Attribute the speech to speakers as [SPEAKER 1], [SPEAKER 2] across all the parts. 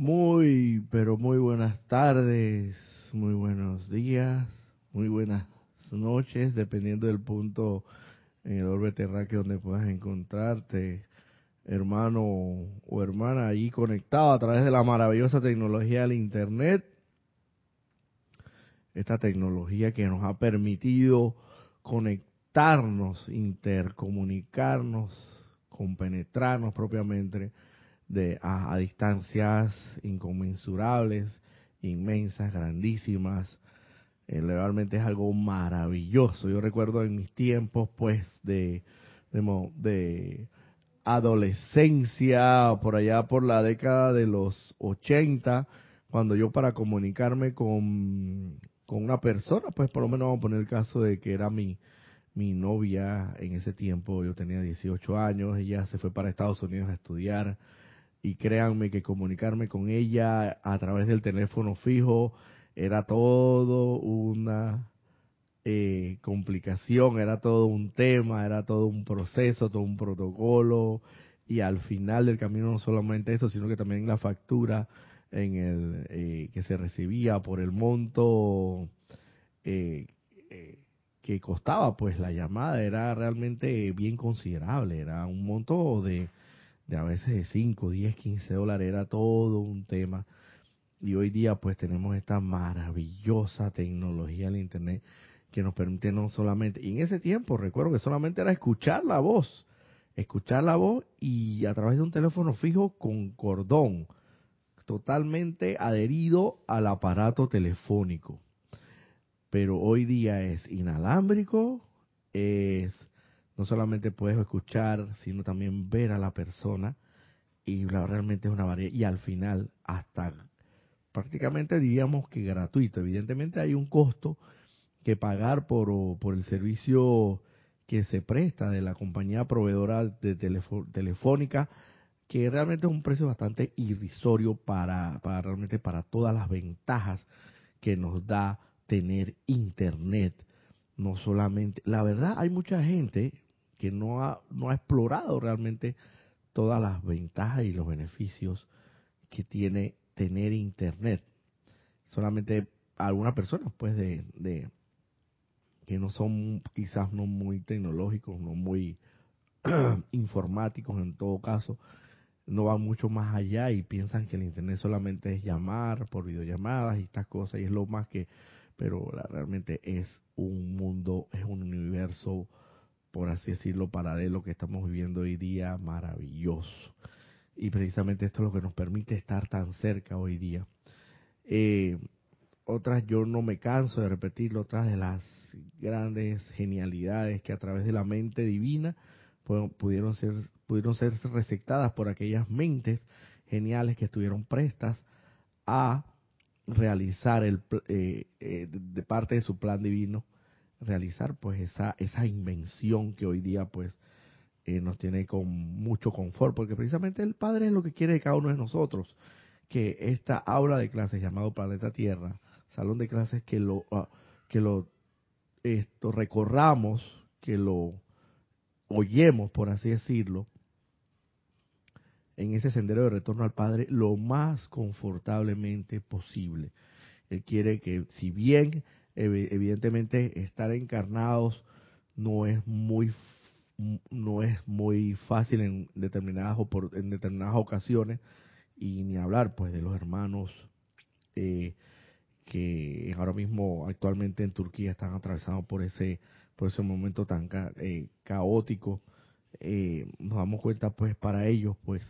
[SPEAKER 1] Muy, pero muy buenas tardes, muy buenos días, muy buenas noches, dependiendo del punto en el orbe terráqueo donde puedas encontrarte, hermano o hermana, ahí conectado a través de la maravillosa tecnología del Internet. Esta tecnología que nos ha permitido conectarnos, intercomunicarnos, compenetrarnos propiamente de, a, distancias inconmensurables, inmensas, grandísimas. Eh, realmente es algo maravilloso. Yo recuerdo en mis tiempos, pues, de, de, de adolescencia, por allá por la década de los 80, cuando yo para comunicarme con, con una persona, pues por lo menos vamos a poner el caso de que era mi, mi novia en ese tiempo, yo tenía 18 años, ella se fue para Estados Unidos a estudiar y créanme que comunicarme con ella a través del teléfono fijo era todo una eh, complicación, era todo un tema, era todo un proceso, todo un protocolo y al final del camino no solamente eso, sino que también la factura en el eh, que se recibía por el monto eh, que costaba pues la llamada. Era realmente bien considerable, era un monto de de a veces de 5, 10, 15 dólares, era todo un tema. Y hoy día pues tenemos esta maravillosa tecnología del Internet que nos permite no solamente, y en ese tiempo recuerdo que solamente era escuchar la voz, escuchar la voz y a través de un teléfono fijo con cordón, totalmente adherido al aparato telefónico. Pero hoy día es inalámbrico, es no solamente puedes escuchar, sino también ver a la persona y realmente es una variedad. Y al final, hasta prácticamente diríamos que gratuito. Evidentemente hay un costo que pagar por, por el servicio que se presta de la compañía proveedora de telefónica, que realmente es un precio bastante irrisorio para, para realmente para todas las ventajas que nos da tener internet. No solamente, la verdad hay mucha gente, que no ha, no ha explorado realmente todas las ventajas y los beneficios que tiene tener internet. Solamente algunas personas, pues, de, de que no son quizás no muy tecnológicos, no muy informáticos en todo caso, no van mucho más allá y piensan que el internet solamente es llamar por videollamadas y estas cosas y es lo más que, pero realmente es un mundo, es un universo por así decirlo, paralelo que estamos viviendo hoy día maravilloso. Y precisamente esto es lo que nos permite estar tan cerca hoy día. Eh, otras, yo no me canso de repetirlo, otras de las grandes genialidades que a través de la mente divina pudieron ser, pudieron ser receptadas por aquellas mentes geniales que estuvieron prestas a realizar el, eh, eh, de parte de su plan divino realizar pues esa, esa invención que hoy día pues eh, nos tiene con mucho confort, porque precisamente el Padre es lo que quiere de cada uno de nosotros, que esta aula de clases llamado Planeta Tierra, salón de clases que lo, ah, que lo esto, recorramos, que lo oyemos, por así decirlo, en ese sendero de retorno al Padre lo más confortablemente posible. Él quiere que si bien evidentemente estar encarnados no es muy no es muy fácil en determinadas en determinadas ocasiones y ni hablar pues de los hermanos eh, que ahora mismo actualmente en Turquía están atravesados por ese por ese momento tan eh, caótico. Eh, nos damos cuenta pues para ellos pues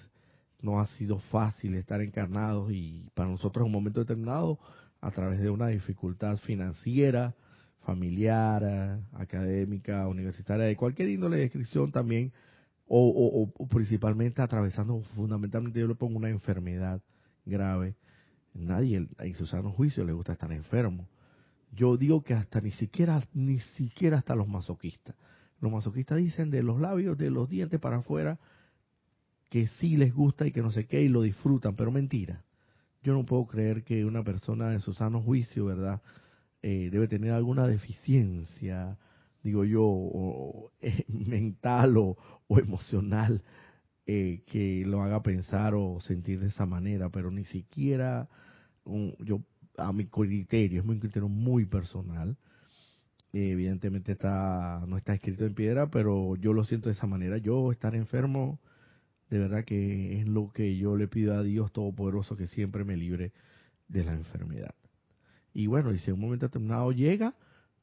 [SPEAKER 1] no ha sido fácil estar encarnados y para nosotros en un momento determinado a través de una dificultad financiera, familiar, académica, universitaria, de cualquier índole de descripción también, o, principalmente atravesando, fundamentalmente yo le pongo una enfermedad grave. Nadie en su sano juicio le gusta estar enfermo. Yo digo que hasta ni siquiera, ni siquiera hasta los masoquistas. Los masoquistas dicen de los labios, de los dientes para afuera, que sí les gusta y que no sé qué y lo disfrutan, pero mentira yo no puedo creer que una persona en su sano juicio, ¿verdad? Eh, debe tener alguna deficiencia, digo yo, eh, mental o, emocional eh, que lo haga pensar o sentir de esa manera, pero ni siquiera yo a mi criterio, es un criterio muy personal. evidentemente está no está escrito en piedra, pero yo lo siento de esa manera. Yo estar enfermo, de verdad que es lo que yo le pido a Dios Todopoderoso que siempre me libre de la enfermedad. Y bueno, y si en un momento determinado llega,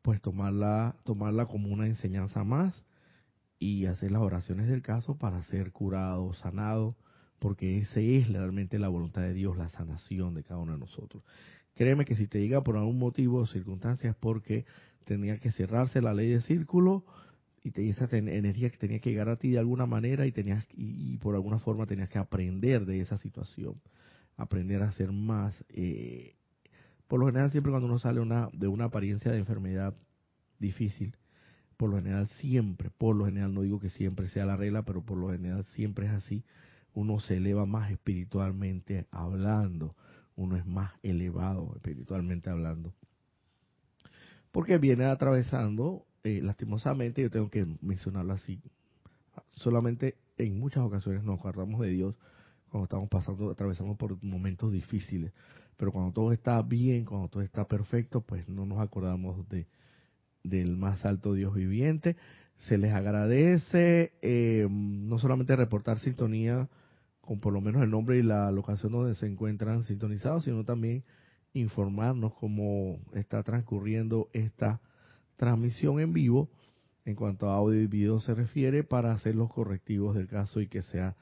[SPEAKER 1] pues tomarla, tomarla como una enseñanza más y hacer las oraciones del caso para ser curado, sanado, porque esa es realmente la voluntad de Dios, la sanación de cada uno de nosotros. Créeme que si te llega por algún motivo o circunstancias porque tenía que cerrarse la ley de círculo y esa energía que tenía que llegar a ti de alguna manera y tenías y, por alguna forma tenías que aprender de esa situación, aprender a ser más. Eh, por lo general siempre cuando uno sale una, de una apariencia de enfermedad difícil, por lo general siempre, por lo general no digo que siempre sea la regla, pero por lo general siempre es así, uno se eleva más espiritualmente hablando, uno es más elevado espiritualmente hablando. Porque viene atravesando, eh, lastimosamente, yo tengo que mencionarlo así, solamente en muchas ocasiones nos acordamos de Dios cuando estamos pasando, atravesamos por momentos difíciles, pero cuando todo está bien, cuando todo está perfecto, pues no nos acordamos de, del más alto Dios viviente. Se les agradece eh, no solamente reportar sintonía con por lo menos el nombre y la locación donde se encuentran sintonizados, sino también informarnos cómo está transcurriendo esta transmisión en vivo en cuanto a audio y video se refiere para hacer los correctivos del caso y que sea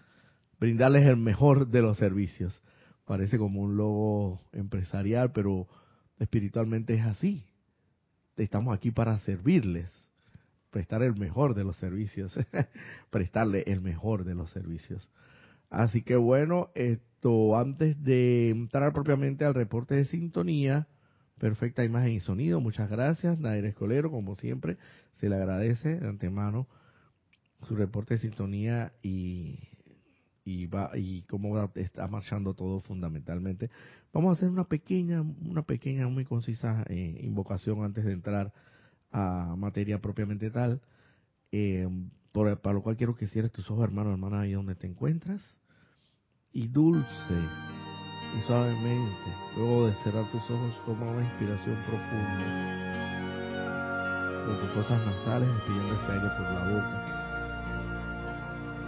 [SPEAKER 1] brindarles el mejor de los servicios. Parece como un logo empresarial, pero espiritualmente es así estamos aquí para servirles, prestar el mejor de los servicios, prestarle el mejor de los servicios. Así que bueno, esto antes de entrar propiamente al reporte de sintonía, perfecta imagen y sonido, muchas gracias, Nair Escolero, como siempre, se le agradece de antemano su reporte de sintonía y, y va y cómo está marchando todo fundamentalmente Vamos a hacer una pequeña, una pequeña, muy concisa eh, invocación antes de entrar a materia propiamente tal. Eh, para lo cual quiero que cierres tus ojos, hermano, hermana, ahí donde te encuentras. Y dulce y suavemente, luego de cerrar tus ojos, toma una inspiración profunda. Con tus fosas nasales, despidiendo ese aire por la boca.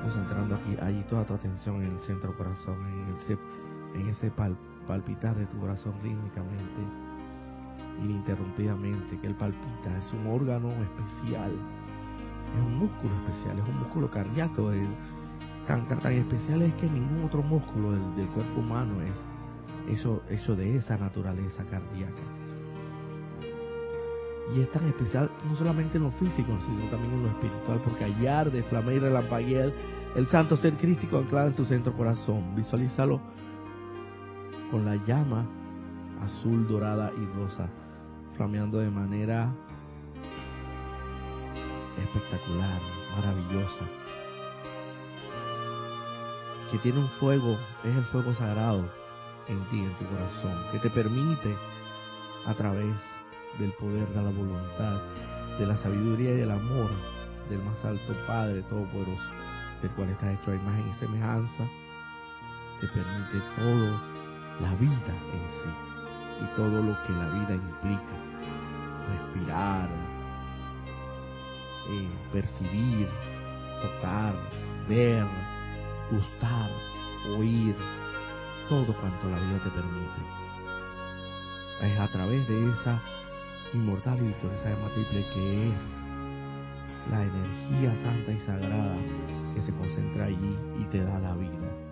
[SPEAKER 1] Concentrando aquí, allí toda tu atención en el centro corazón, en, el, en ese palpo palpitar de tu corazón rítmicamente, ininterrumpidamente, que él palpita, es un órgano especial, es un músculo especial, es un músculo cardíaco, tan, tan, especial es que ningún otro músculo del, cuerpo humano es eso, eso de esa naturaleza cardíaca. Y es tan especial no solamente en lo físico, sino también en lo espiritual, porque hallar de flame y relampaguea el santo ser crístico anclado en su centro corazón. Visualízalo con la llama azul, dorada y rosa, flameando de manera espectacular, maravillosa, que tiene un fuego, es el fuego sagrado en ti, en tu corazón, que te permite a través del poder de la voluntad, de la sabiduría y del amor del más alto Padre Todopoderoso, del cual estás hecho a imagen y semejanza, te permite todo la vida en sí y todo lo que la vida implica. Respirar, eh, percibir, tocar, ver, gustar, oír, todo cuanto la vida te permite. Es a través de esa inmortal y victoriosa llama triple que es la energía santa y sagrada que se concentra allí y te da la vida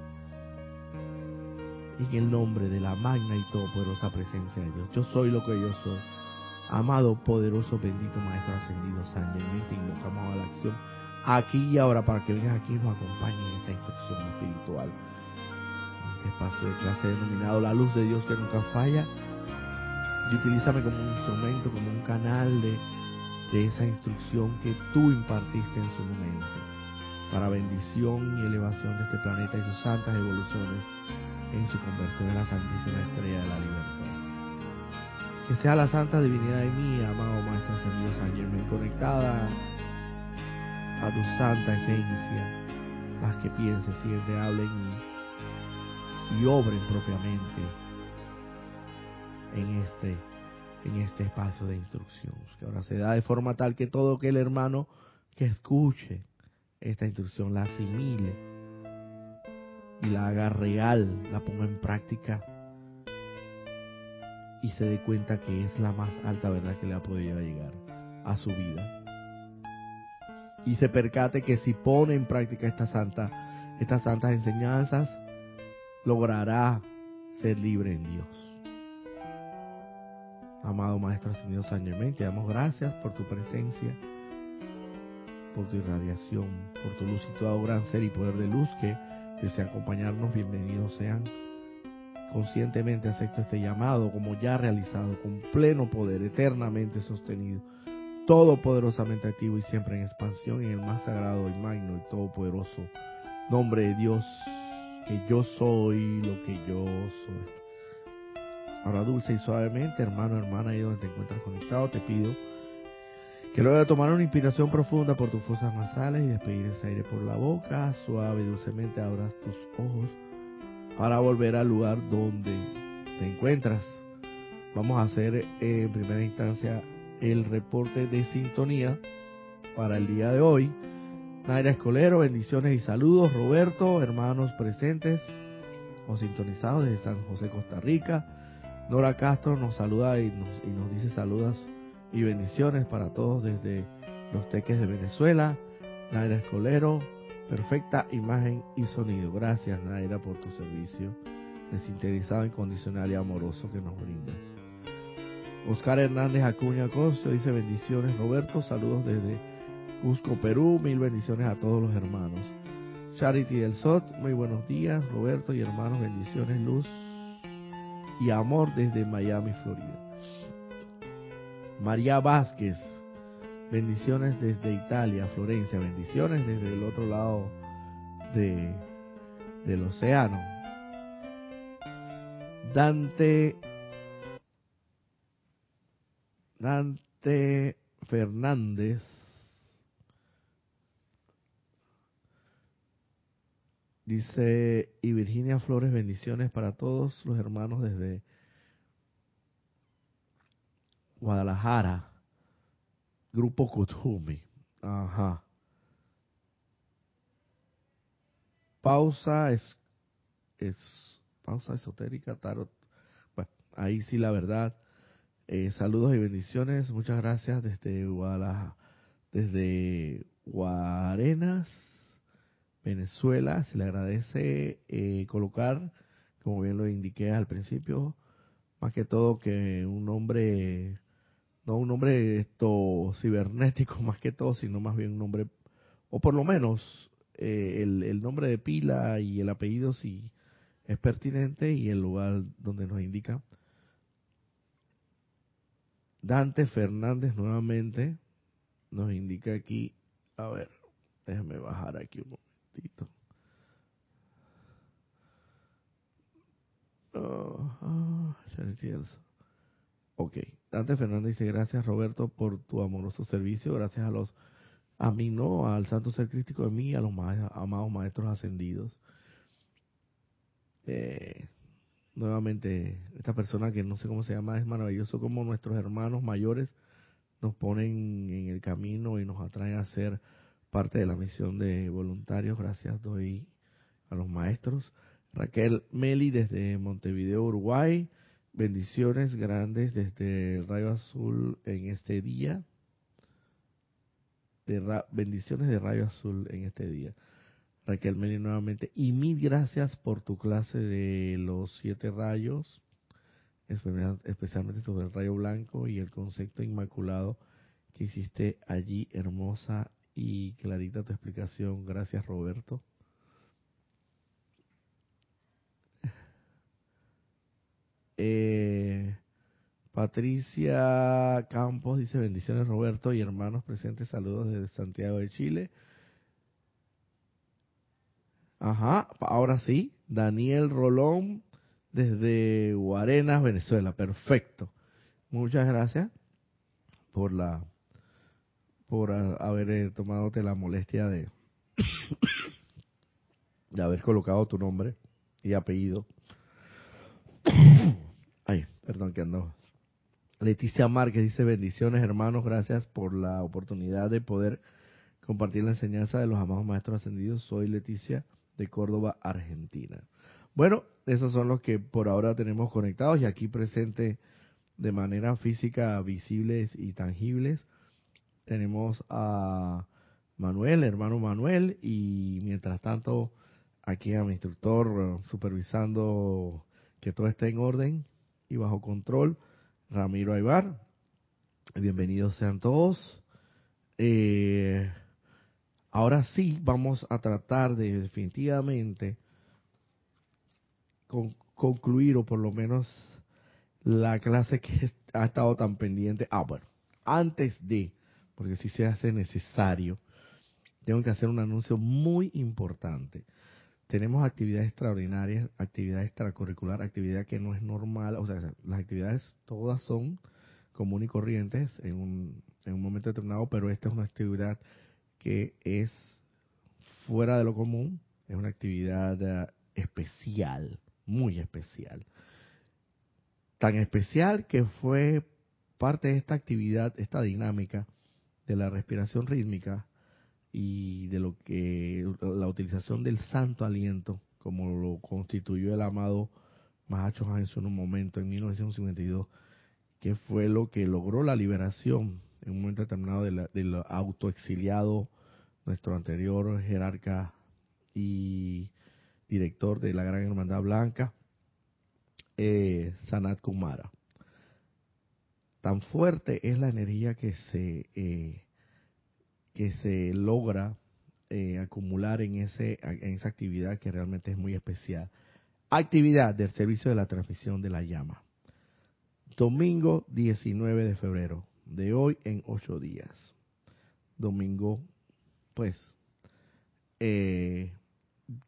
[SPEAKER 1] en el nombre de la magna y todopoderosa presencia de Dios. Yo soy lo que yo soy. Amado, poderoso, bendito Maestro Ascendido, San te invocamos a la acción aquí y ahora para que vengas aquí y nos acompañes en esta instrucción espiritual. Espacio de clase denominado La Luz de Dios que nunca falla. Y utilízame como un instrumento, como un canal de, de esa instrucción que tú impartiste en su momento para bendición y elevación de este planeta y sus santas evoluciones en su conversión en la Santísima Estrella de la Libertad. Que sea la Santa Divinidad de mí, amado Maestro Ascendido San Germán, conectada a tu santa esencia, las que piensen, sienten, hablen y, obren propiamente en este en este espacio de instrucción, que ahora se da de forma tal que todo aquel hermano que escuche esta instrucción la asimile y la haga real, la ponga en práctica y se dé cuenta que es la más alta verdad que le ha podido llegar a su vida. Y se percate que si pone en práctica esta santa, estas santas enseñanzas, logrará ser libre en Dios. Amado Maestro Ascendido San te damos gracias por tu presencia, por tu irradiación, por tu luz y tu gran ser y poder de luz que desea acompañarnos. Bienvenidos sean. Conscientemente acepto este llamado como ya realizado, con pleno poder, eternamente sostenido, todopoderosamente activo y siempre en expansión en el más sagrado y magno y todopoderoso nombre de Dios, que yo soy lo que yo soy. Ahora dulce y suavemente, hermano, hermana, ahí donde te encuentras conectado, te pido que luego de tomar una inspiración profunda por tus fosas nasales y despedir ese aire por la boca, suave y dulcemente abras tus ojos para volver al lugar donde te encuentras. Vamos a hacer eh, en primera instancia el reporte de sintonía para el día de hoy. Naira Escolero, bendiciones y saludos. Roberto, hermanos presentes o sintonizados desde San José, Costa Rica. Nora Castro nos saluda y nos, y nos dice saludos y bendiciones para todos desde los teques de Venezuela. Naira Escolero, perfecta imagen y sonido. Gracias Naira por tu servicio desinteresado, incondicional y amoroso que nos brindas. Oscar Hernández Acuña Cosio dice bendiciones Roberto, saludos desde Cusco, Perú, mil bendiciones a todos los hermanos. Charity del Sot, muy buenos días Roberto y hermanos, bendiciones, luz y amor desde Miami, Florida. María Vázquez, bendiciones desde Italia, Florencia, bendiciones desde el otro lado de, del océano. Dante Dante Fernández Dice, y Virginia Flores, bendiciones para todos los hermanos desde Guadalajara, Grupo Kutumi. Ajá. Pausa es, es pausa esotérica, tarot. Ahí sí la verdad. Eh, saludos y bendiciones. Muchas gracias desde Guadalajara, desde Guarenas Venezuela, se le agradece eh, colocar, como bien lo indiqué al principio, más que todo que un nombre, no un nombre esto cibernético más que todo, sino más bien un nombre, o por lo menos eh, el, nombre de pila y el apellido si es pertinente y el lugar donde nos indica. Dante Fernández nuevamente nos indica aquí, a ver, déjame bajar aquí un momento. Oh, ok, Dante Fernández dice gracias Roberto por tu amoroso servicio, gracias a los a mí no, al Santo Ser Crístico de mí, a los amados maestros ascendidos. Eh, nuevamente, esta persona que no sé cómo se llama, es maravilloso como nuestros hermanos mayores nos ponen en el camino y nos atraen a ser parte de la misión de voluntarios. Gracias doy a los maestros. Raquel Meli desde Montevideo, Uruguay. Bendiciones grandes desde el Rayo Azul en este día. De bendiciones de Rayo Azul en este día. Raquel Meli nuevamente. Y mil gracias por tu clase de los siete rayos, especialmente sobre el rayo blanco y el concepto inmaculado que hiciste allí, hermosa y clarita tu explicación. Gracias, Roberto. Eh, Patricia Campos dice bendiciones Roberto y hermanos presentes, saludos desde Santiago de Chile. Ajá, ahora sí, Daniel Rolón desde Guarenas, Venezuela, perfecto. Muchas gracias por la por haber eh, tomado la molestia de, de haber colocado tu nombre y apellido. Ay, perdón que ando. Leticia Márquez dice bendiciones hermanos, gracias por la oportunidad de poder compartir la enseñanza de los amados maestros ascendidos. Soy Leticia de Córdoba, Argentina. Bueno, esos son los que por ahora tenemos conectados y aquí presente de manera física, visibles y tangibles. Tenemos a Manuel, hermano Manuel, y mientras tanto aquí a mi instructor eh, supervisando que todo esté en orden y bajo control, Ramiro Aybar. Bienvenidos sean todos. Eh, ahora sí vamos a tratar de definitivamente concluir o por lo menos la clase que ha estado tan pendiente. Ah, bueno, antes de, porque si se hace necesario, tengo que hacer un anuncio muy importante. Tenemos actividades extraordinarias, actividades extracurricular, actividad que no es normal, o sea, las actividades todas son comunes y corrientes en un, en un momento determinado, pero esta es una actividad que es fuera de lo común, es una actividad eh, especial, muy especial. Tan especial que fue parte de esta actividad, esta dinámica de la respiración rítmica y de lo que la utilización del santo aliento, como lo constituyó el amado Mahacho Hanson en un momento en 1952, que fue lo que logró la liberación en un momento determinado del autoexiliado, nuestro anterior jerarca y director de la Gran Hermandad Blanca, eh, Sanat Kumara. Tan fuerte es la energía que se, eh, que se logra eh, acumular en, ese, en esa actividad que realmente es muy especial. Actividad del servicio de la transmisión de la llama. Domingo 19 de febrero, de hoy en ocho días. Domingo, pues, eh,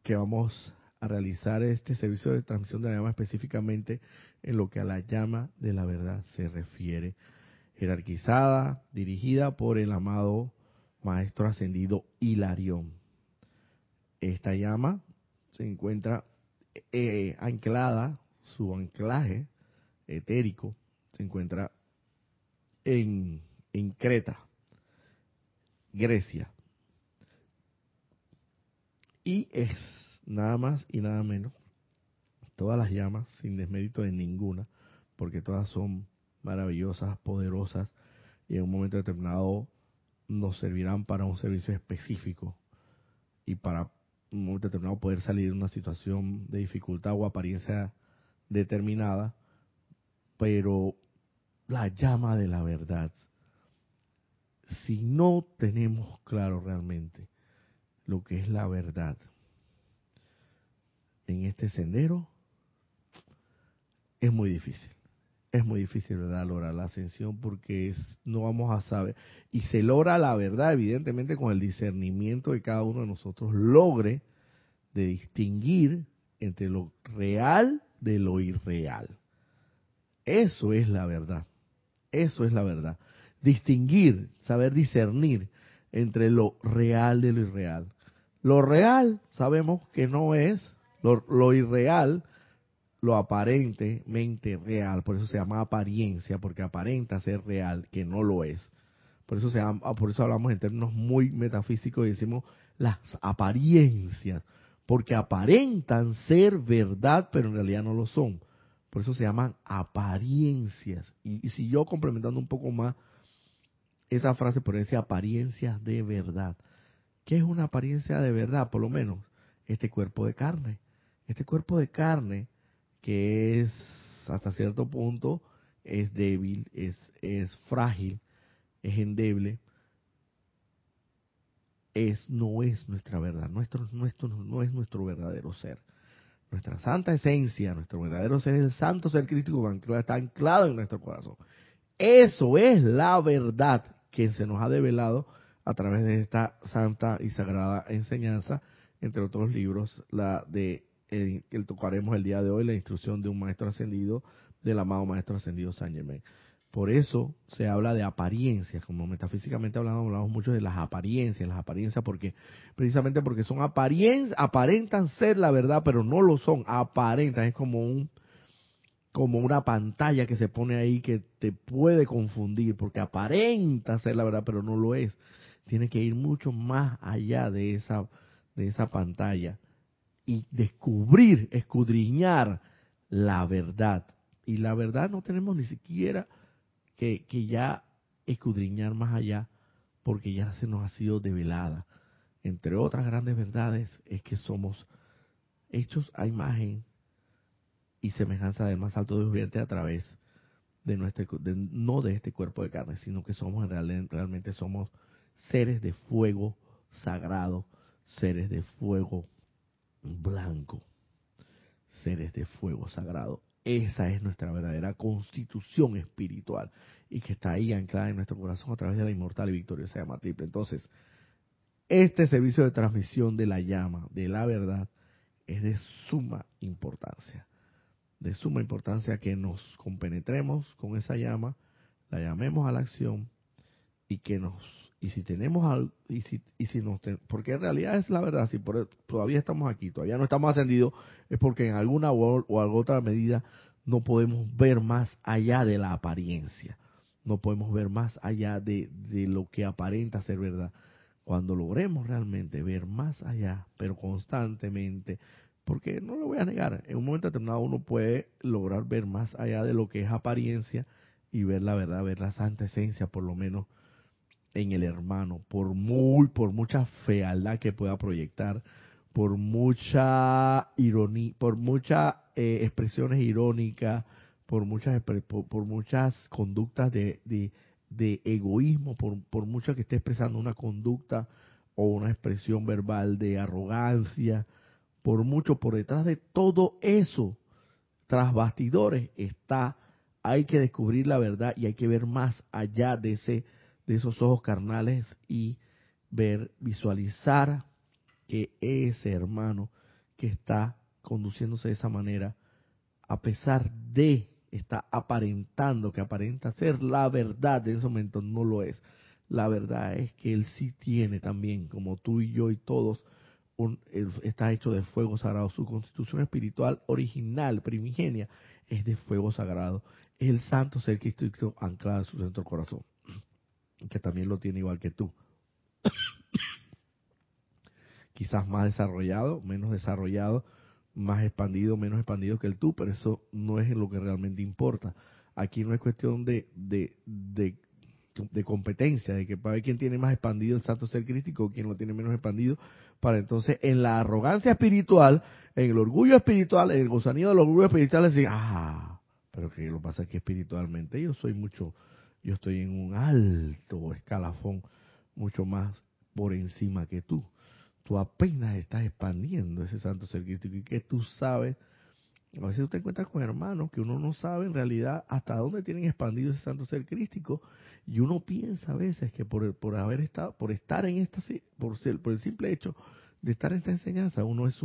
[SPEAKER 1] que vamos a realizar este servicio de transmisión de la llama específicamente en lo que a la llama de la verdad se refiere, jerarquizada, dirigida por el amado Maestro Ascendido Hilarión. Esta llama se encuentra eh, anclada, su anclaje etérico se encuentra en, en Creta, Grecia. Y es nada más y nada menos, todas las llamas, sin desmérito de ninguna, porque todas son maravillosas, poderosas, y en un momento determinado nos servirán para un servicio específico y para un momento determinado poder salir de una situación de dificultad o apariencia determinada, pero la llama de la verdad, si no tenemos claro realmente lo que es la verdad, en este sendero es muy difícil. Es muy difícil, ¿verdad?, lograr la ascensión porque es, no vamos a saber. Y se logra la verdad, evidentemente, con el discernimiento que cada uno de nosotros logre de distinguir entre lo real de lo irreal. Eso es la verdad. Eso es la verdad. Distinguir, saber discernir entre lo real de lo irreal. Lo real sabemos que no es lo, irreal, lo aparentemente real, por eso se llama apariencia, porque aparenta ser real, que no lo es. Por eso, se llama, por eso hablamos en términos muy metafísicos y decimos las apariencias, porque aparentan ser verdad, pero en realidad no lo son. Por eso se llaman apariencias. Y, y si yo complementando un poco más esa frase, por decir apariencias de verdad. ¿Qué es una apariencia de verdad? Por lo menos este cuerpo de carne. Este cuerpo de carne, que es hasta cierto punto, es débil, es, es frágil, es endeble, es, no es nuestra verdad, nuestro, nuestro, no es nuestro verdadero ser. Nuestra santa esencia, nuestro verdadero ser el santo ser crítico que está anclado en nuestro corazón. Eso es la verdad que se nos ha develado a través de esta santa y sagrada enseñanza, entre otros libros, la de que tocaremos el día de hoy, la instrucción de un maestro ascendido, del amado maestro ascendido San Germain. Por eso se habla de apariencias, como metafísicamente hablando, hablamos mucho de las apariencias, las apariencias porque precisamente porque son apariencias, aparentan ser la verdad, pero no lo son, aparentan, es como un como una pantalla que se pone ahí que te puede confundir porque aparenta ser la verdad, pero no lo es. Tiene que ir mucho más allá de esa de esa pantalla y descubrir, escudriñar la verdad. Y la verdad no tenemos ni siquiera que, ya escudriñar más allá porque ya se nos ha sido develada. Entre otras grandes verdades es que somos hechos a imagen y semejanza del más alto viviente a través de nuestro, no de este cuerpo de carne, sino que somos realmente somos seres de fuego sagrado, seres de fuego blanco, seres de fuego sagrado. Esa es nuestra verdadera constitución espiritual y que está ahí anclada en nuestro corazón a través de la inmortal y victoriosa llama triple. Entonces, este servicio de transmisión de la llama, de la verdad, es de suma importancia. De suma importancia que nos compenetremos con esa llama, la llamemos a la acción y que nos y si tenemos algo, y si, y si nos, porque en realidad es la verdad, si por, todavía estamos aquí, todavía no estamos ascendidos, es porque en alguna o, o alguna otra medida no podemos ver más allá de la apariencia, no podemos ver más allá de, de lo que aparenta ser verdad. Cuando logremos realmente ver más allá, pero constantemente, porque no lo voy a negar, en un momento determinado uno puede lograr ver más allá de lo que es apariencia y ver la verdad, ver la santa esencia por lo menos en el hermano, por muy, por mucha fealdad que pueda proyectar, por mucha ironía, por muchas eh, expresiones irónicas, por muchas por, muchas conductas de, de, egoísmo, por, por mucho que esté expresando una conducta o una expresión verbal de arrogancia, por mucho por detrás de todo eso, tras bastidores está, hay que descubrir la verdad y hay que ver más allá de ese de esos ojos carnales y ver, visualizar que ese hermano que está conduciéndose de esa manera, a pesar de está aparentando que aparenta ser la verdad, en ese momento no lo es. La verdad es que él sí tiene también, como tú y yo y todos, un, está hecho de fuego sagrado. Su constitución espiritual original, primigenia, es de fuego sagrado. Es el santo ser Cristo anclado en su centro corazón que también lo tiene igual que tú. Quizás más desarrollado, menos desarrollado, más expandido, menos expandido que el tú, pero eso no es lo que realmente importa. Aquí no es cuestión de, de, de, competencia, de que para ver quién tiene más expandido el santo ser crítico o quién lo tiene menos expandido, para entonces en la arrogancia espiritual, en el orgullo espiritual, en el gozanido del orgullo espiritual, decir, ah, pero que lo pasa es que espiritualmente yo soy mucho yo estoy en un alto escalafón mucho más por encima que tú. Tú apenas estás expandiendo ese santo ser crístico y que tú sabes, a veces tú te encuentras con hermanos que uno no sabe en realidad hasta dónde tienen expandido ese santo ser crístico y uno piensa a veces que por, por haber estado, por estar en esta, por, ser, por el simple hecho de estar en esta enseñanza, uno es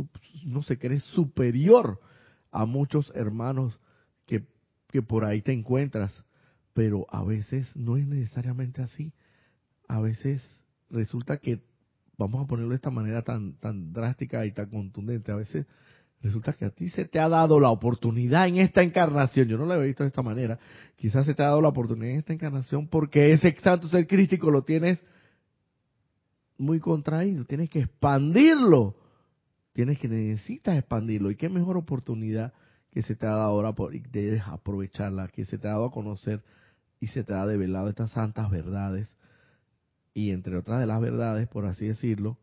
[SPEAKER 1] no se cree superior a muchos hermanos que, que por ahí te encuentras pero a veces no es necesariamente así. A veces resulta que, vamos a ponerlo de esta manera tan, tan drástica y tan contundente, a veces resulta que a ti se te ha dado la oportunidad en esta encarnación, yo no lo he visto de esta manera, quizás se te ha dado la oportunidad en esta encarnación porque ese santo ser crístico lo tienes muy contraído, tienes que expandirlo, tienes que necesitas expandirlo y qué mejor oportunidad que se te ha dado ahora por, de aprovecharla, que se te ha dado a conocer y se te ha develado estas santas verdades. Y entre otras de las verdades, por así decirlo,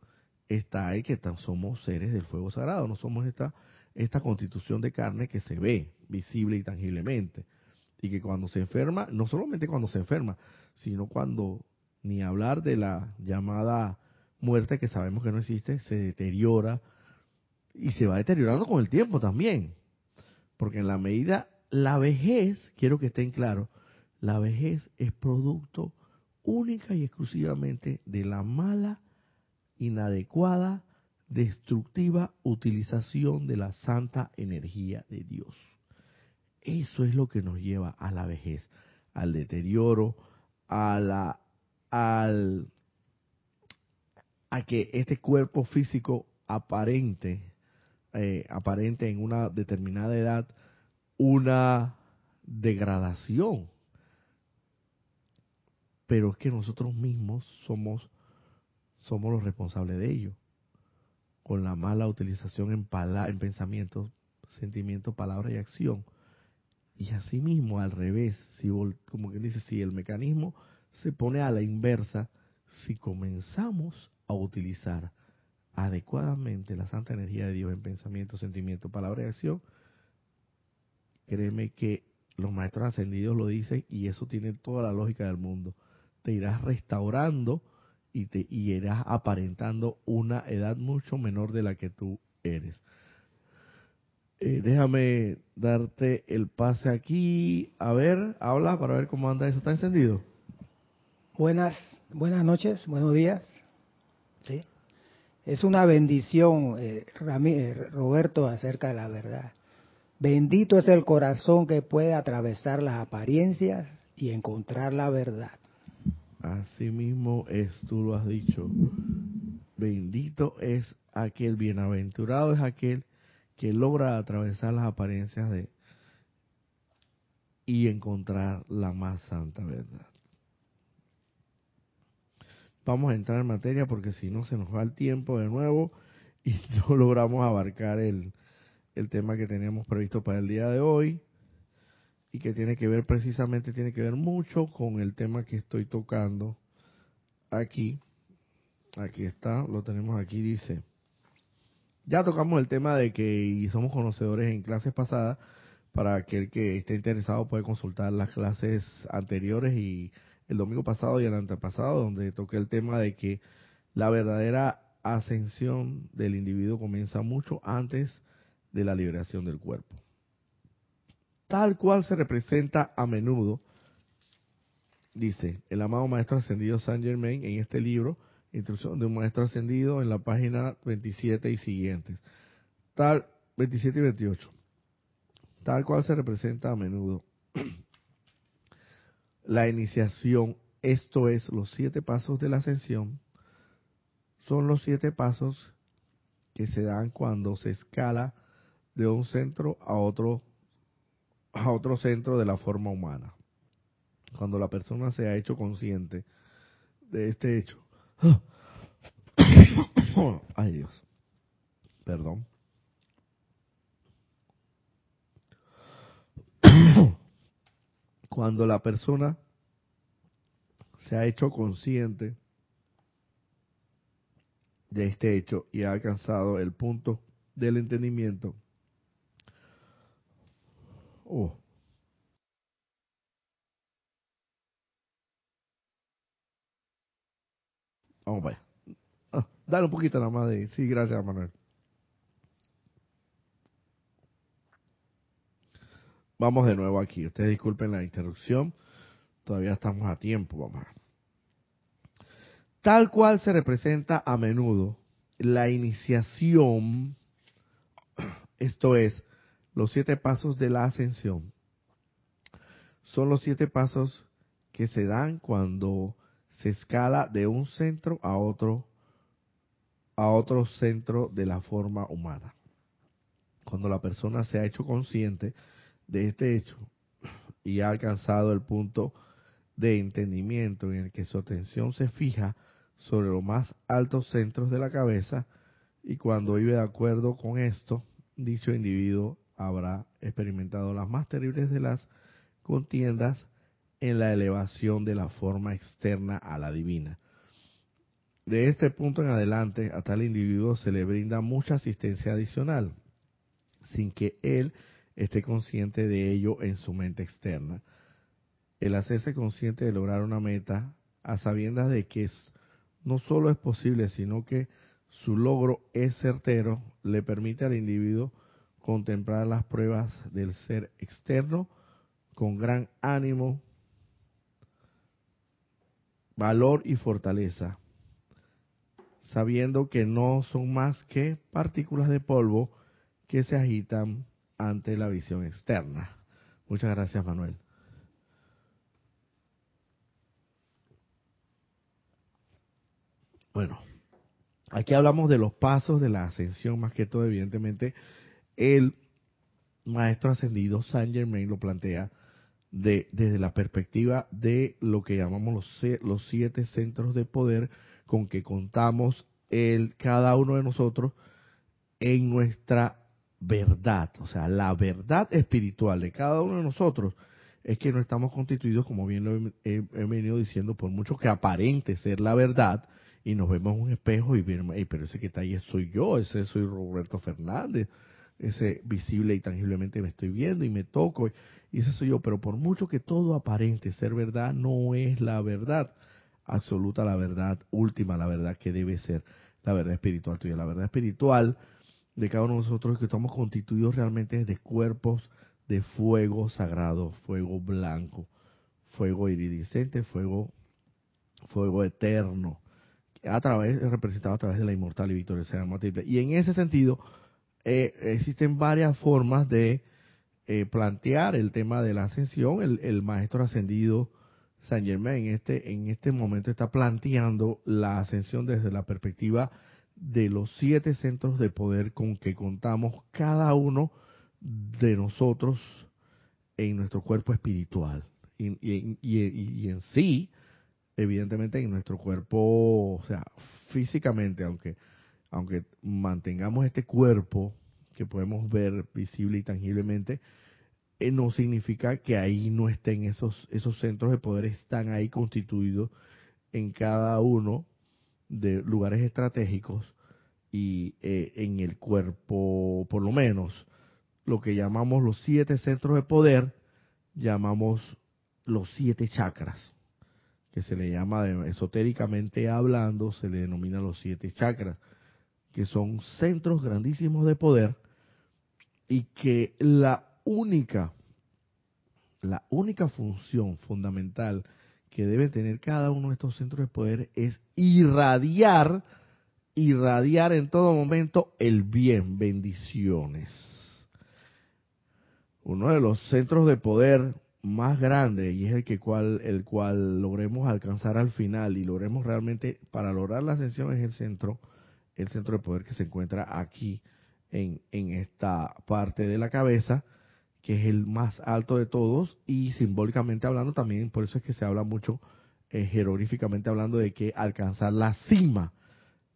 [SPEAKER 1] está ahí que somos seres del fuego sagrado, no somos esta, esta constitución de carne que se ve visible y tangiblemente. Y que cuando se enferma, no solamente cuando se enferma, sino cuando ni hablar de la llamada muerte que sabemos que no existe, se deteriora y se va deteriorando con el tiempo también. Porque en la medida, la vejez, quiero que estén claros, la vejez es producto única y exclusivamente de la mala, inadecuada, destructiva utilización de la santa energía de Dios. Eso es lo que nos lleva a la vejez, al deterioro, a la, al, a que este cuerpo físico aparente, eh, aparente en una determinada edad, una degradación. Pero es que nosotros mismos somos, somos los responsables de ello. Con la mala utilización en, en pensamientos, sentimientos, palabras y acción. Y asimismo, al revés, si como quien dice, si el mecanismo se pone a la inversa, si comenzamos a utilizar adecuadamente la santa energía de Dios en pensamiento, sentimiento, palabra y acción, créeme que los maestros ascendidos lo dicen y eso tiene toda la lógica del mundo. Irás restaurando y te irás aparentando una edad mucho menor de la que tú eres. Eh, déjame darte el pase aquí. A ver, habla para ver cómo anda eso. ¿Está encendido?
[SPEAKER 2] Buenas, buenas noches, buenos días. ¿Sí? Es una bendición, eh, eh, Roberto, acerca de la verdad. Bendito es el corazón que puede atravesar las apariencias y encontrar la verdad.
[SPEAKER 1] Así mismo es, tú lo has dicho. Bendito es aquel, bienaventurado es aquel que logra atravesar las apariencias de y encontrar la más santa verdad. Vamos a entrar en materia porque si no se nos va el tiempo de nuevo y no logramos abarcar el, el tema que teníamos previsto para el día de hoy y que tiene que ver precisamente, tiene que ver mucho con el tema que estoy tocando aquí. Aquí está, lo tenemos aquí, dice. Ya tocamos el tema de que somos conocedores en clases pasadas. Para aquel que esté interesado puede consultar las clases anteriores y el domingo pasado y el antepasado, donde toqué el tema de que la verdadera ascensión del individuo comienza mucho antes de la liberación del cuerpo. Tal cual se representa a menudo, dice el amado Maestro Ascendido Saint Germain en este libro, Instrucción de un Maestro Ascendido, en la página 27 y siguientes. Tal, 27 y 28. Tal cual se representa a menudo. La iniciación, esto es, los siete pasos de la ascensión, son los siete pasos que se dan cuando se escala de un centro a otro a otro centro de la forma humana. Cuando la persona se ha hecho consciente de este hecho. Ay Dios. Perdón. Cuando la persona se ha hecho consciente de este hecho y ha alcanzado el punto del entendimiento, Oh. Vamos para ah, dale un poquito nada más de... Sí, gracias, Manuel. Vamos de nuevo aquí. Ustedes disculpen la interrupción. Todavía estamos a tiempo. Vamos. Tal cual se representa a menudo la iniciación, esto es, los siete pasos de la ascensión son los siete pasos que se dan cuando se escala de un centro a otro a otro centro de la forma humana. Cuando la persona se ha hecho consciente de este hecho y ha alcanzado el punto de entendimiento en el que su atención se fija sobre los más altos centros de la cabeza y cuando vive de acuerdo con esto, dicho individuo habrá experimentado las más terribles de las contiendas en la elevación de la forma externa a la divina. De este punto en adelante, a tal individuo se le brinda mucha asistencia adicional, sin que él esté consciente de ello en su mente externa. El hacerse consciente de lograr una meta, a sabiendas de que no solo es posible, sino que su logro es certero, le permite al individuo contemplar las pruebas del ser externo con gran ánimo, valor y fortaleza, sabiendo que no son más que partículas de polvo que se agitan ante la visión externa. Muchas gracias, Manuel. Bueno, aquí hablamos de los pasos de la ascensión, más que todo, evidentemente, el maestro ascendido Saint Germain lo plantea de, desde la perspectiva de lo que llamamos los, los siete centros de poder con que contamos el, cada uno de nosotros en nuestra verdad, o sea, la verdad espiritual de cada uno de nosotros es que no estamos constituidos, como bien lo he, venido diciendo, por mucho que aparente ser la verdad, y nos vemos en un espejo y vemos, pero ese que está ahí soy yo, ese soy Roberto Fernández, ese visible y tangiblemente me estoy viendo y me toco, y ese soy yo, pero por mucho que todo aparente ser verdad, no es la verdad absoluta, la verdad última, la verdad que debe ser la verdad espiritual tuya. La verdad espiritual de cada uno de nosotros que estamos constituidos realmente de cuerpos de fuego sagrado, fuego blanco, fuego iridiscente, fuego, fuego eterno, a través, representado a través de la inmortal y victoriosa múltiple. Y en ese sentido, eh, existen varias formas de eh, plantear el tema de la ascensión. El, el maestro ascendido Saint Germain en este, en este momento está planteando la ascensión desde la perspectiva de los siete centros de poder con que contamos cada uno de nosotros en nuestro cuerpo espiritual y, y, en sí, evidentemente en nuestro cuerpo, o sea, físicamente, aunque, aunque mantengamos este cuerpo que podemos ver visible y tangiblemente, eh, no significa que ahí no estén esos, esos centros de poder, están ahí constituidos en cada uno de lugares estratégicos y eh, en el cuerpo, por lo menos, lo que llamamos los siete centros de poder, llamamos los siete chakras, que se le llama esotéricamente hablando, se le denomina los siete chakras, que son centros grandísimos de poder y que la única, la única función fundamental que debe tener cada uno de estos centros de poder es irradiar, irradiar en todo momento el bien, bendiciones. Uno de los centros de poder más grandes y es el que cual el cual logremos alcanzar al final y logremos realmente para lograr la ascensión es el centro el centro de poder que se encuentra aquí en, en esta parte de la cabeza que es el más alto de todos y simbólicamente hablando también, por eso es que se habla mucho eh, jeroglíficamente hablando de que alcanzar la cima,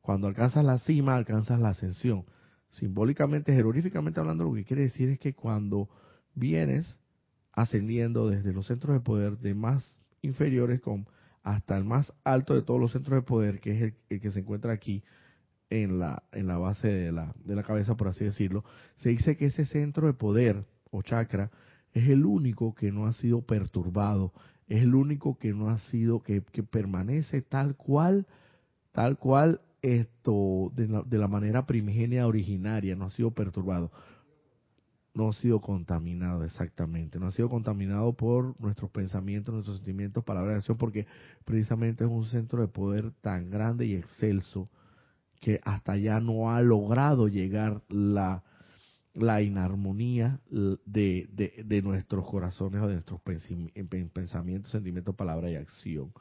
[SPEAKER 1] cuando alcanzas la cima alcanzas la ascensión. Simbólicamente, jeroglíficamente hablando, lo que quiere decir es que cuando vienes ascendiendo desde los centros de poder de más inferiores hasta el más alto de todos los centros de poder, que es el que se encuentra aquí en la, en la base de la, de la cabeza, por así decirlo, se dice que ese centro de poder o chakra es el único que no ha sido perturbado, es el único que no ha sido, que, que permanece tal cual, tal cual esto, de la, de la manera primigenia originaria, no ha sido perturbado, no ha sido contaminado exactamente, no ha sido contaminado por nuestros pensamientos, nuestros sentimientos, palabras de acción, porque precisamente es un centro de poder tan grande y excelso que hasta allá no ha logrado llegar la, la inarmonía de, de, nuestros corazones o de nuestros pensamientos, sentimientos, palabras y acción.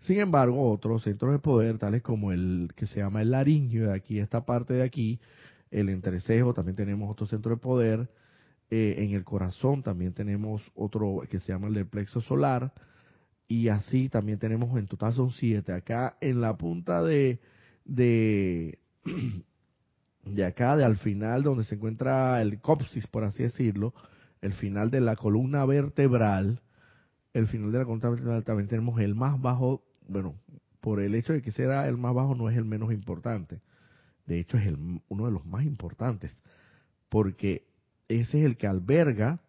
[SPEAKER 1] Sin embargo, otros centros de poder, tales como el que se llama el laringio, de aquí, esta parte de aquí, el entrecejo, también tenemos otro centro de poder. Eh, en el corazón también tenemos otro que se llama el del plexo solar. Y así también tenemos, en total son siete. Acá en la punta de, de de acá, de al final donde se encuentra el copsis, por así decirlo, el final de la columna vertebral, el final de la columna vertebral también tenemos el más bajo, bueno, por el hecho de que sea el más bajo no es el menos importante, de hecho es el, uno de los más importantes, porque ese es el que alberga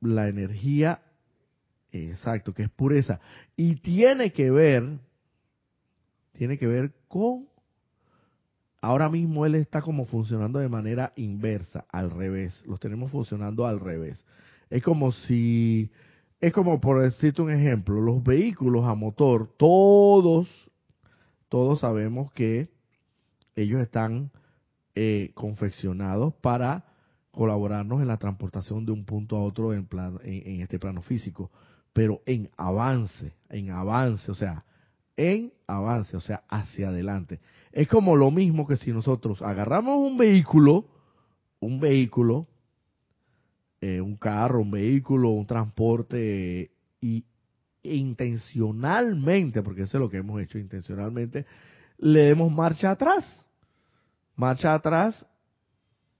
[SPEAKER 1] la energía, exacto, que es pureza, y tiene que ver, tiene que ver con ahora mismo él está como funcionando de manera inversa, al revés. Los tenemos funcionando al revés. Es como si, es como por decirte un ejemplo, los vehículos a motor, todos, todos sabemos que ellos están eh, confeccionados para colaborarnos en la transportación de un punto a otro en, en este plano físico, pero en avance, en avance, o sea, en avance, o sea, hacia adelante. Es como lo mismo que si nosotros agarramos un vehículo, un vehículo, eh, un carro, un vehículo, un transporte, y intencionalmente, porque eso es lo que hemos hecho intencionalmente, le demos marcha atrás. Marcha atrás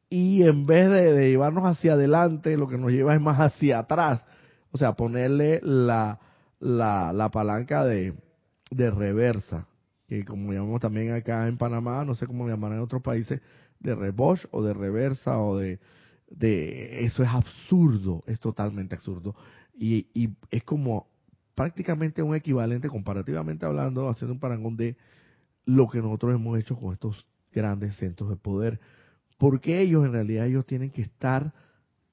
[SPEAKER 1] y en vez de, llevarnos hacia adelante, lo que nos lleva es más hacia atrás. O sea, ponerle la, la, la palanca de, de reversa, que como llamamos también acá en Panamá, no sé cómo llamarán en otros países, de rebosh o de reversa o de, de eso es absurdo, es totalmente absurdo. Y, y es como prácticamente un equivalente, comparativamente hablando, haciendo un parangón de lo que nosotros hemos hecho con estos grandes centros de poder, porque ellos en realidad ellos tienen que estar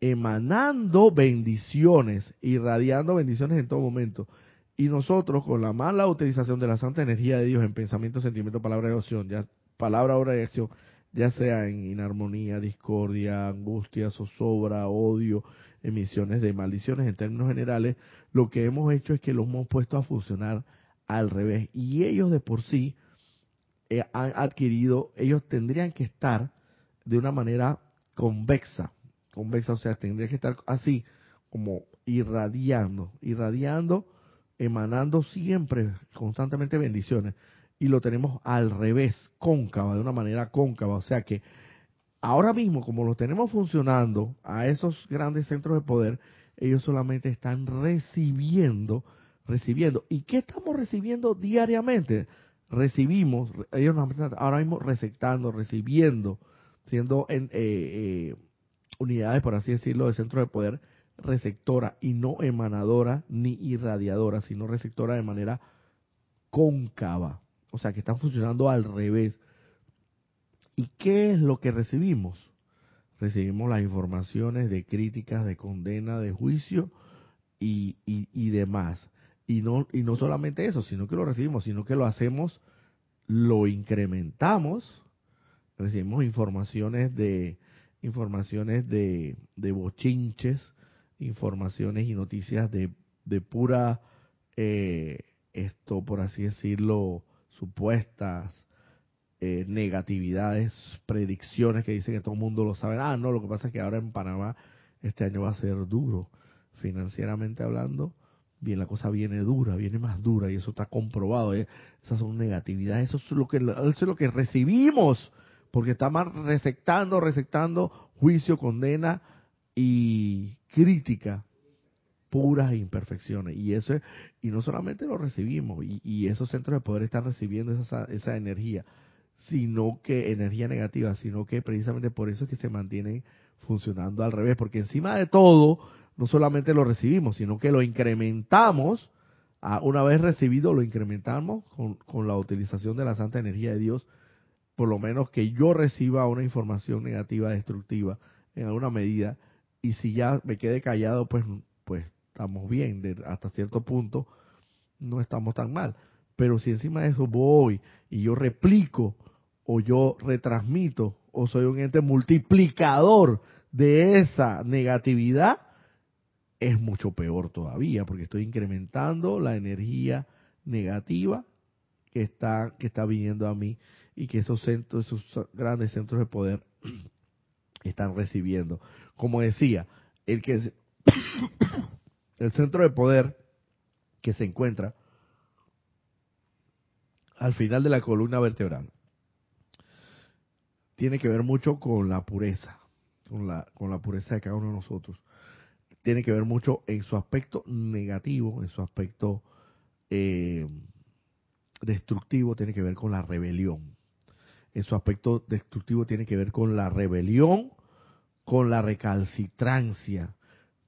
[SPEAKER 1] emanando bendiciones, irradiando bendiciones en todo momento. Y nosotros, con la mala utilización de la santa energía de Dios en pensamiento, sentimiento, palabra y acción, ya palabra, obra y acción, ya sea en inarmonía, discordia, angustia, zozobra, odio, emisiones de maldiciones en términos generales, lo que hemos hecho es que los hemos puesto a funcionar al revés. Y ellos de por sí eh, han adquirido, ellos tendrían que estar de una manera convexa, convexa, o sea, tendrían que estar así, como irradiando, irradiando, emanando siempre, constantemente bendiciones. Y lo tenemos al revés, cóncava, de una manera cóncava, o sea que ahora mismo, como lo tenemos funcionando a esos grandes centros de poder, ellos solamente están recibiendo, recibiendo. ¿Y qué estamos recibiendo diariamente? Recibimos, ellos nos están ahora mismo receptando, recibiendo, siendo en, eh, eh, unidades, por así decirlo, de centros de poder receptora y no emanadora ni irradiadora, sino receptora de manera cóncava. O sea, que están funcionando al revés. ¿Y qué es lo que recibimos? Recibimos las informaciones de críticas, de condena, de juicio y, y, demás. Y no, y no solamente eso, sino que lo recibimos, sino que lo hacemos, lo incrementamos, recibimos informaciones de informaciones de, de bochinches, informaciones y noticias de, de pura, eh, esto por así decirlo, supuestas eh, negatividades, predicciones que dicen que todo el mundo lo sabe. Ah, no, lo que pasa es que ahora en Panamá este año va a ser duro, financieramente hablando. Bien, la cosa viene dura, viene más dura y eso está comprobado. ¿eh? Esas son negatividades, eso es lo que eso es lo que recibimos, porque está más receptando, receptando juicio, condena y crítica puras imperfecciones. Y eso y no solamente lo recibimos y, y, esos centros de poder están recibiendo esa, esa energía sino que energía negativa, sino que precisamente por eso es que se mantienen funcionando al revés, porque encima de todo, no solamente lo recibimos, sino que lo incrementamos, a, una vez recibido, lo incrementamos con, con la utilización de la santa energía de Dios, por lo menos que yo reciba una información negativa, destructiva, en alguna medida, y si ya me quede callado, pues, pues estamos bien, hasta cierto punto no estamos tan mal. Pero si encima de eso voy y yo replico o yo retransmito o soy un ente multiplicador de esa negatividad, es mucho peor todavía, porque estoy incrementando la energía negativa que está, que está viniendo a mí y que esos centros, esos grandes centros de poder están recibiendo. Como decía, el que el centro de poder que se encuentra al final de la columna vertebral tiene que ver mucho con la pureza, con la, con la pureza de cada uno de nosotros. Tiene que ver mucho en su aspecto negativo, en su aspecto eh, destructivo, tiene que ver con la rebelión. En su aspecto destructivo tiene que ver con la rebelión, con la recalcitrancia,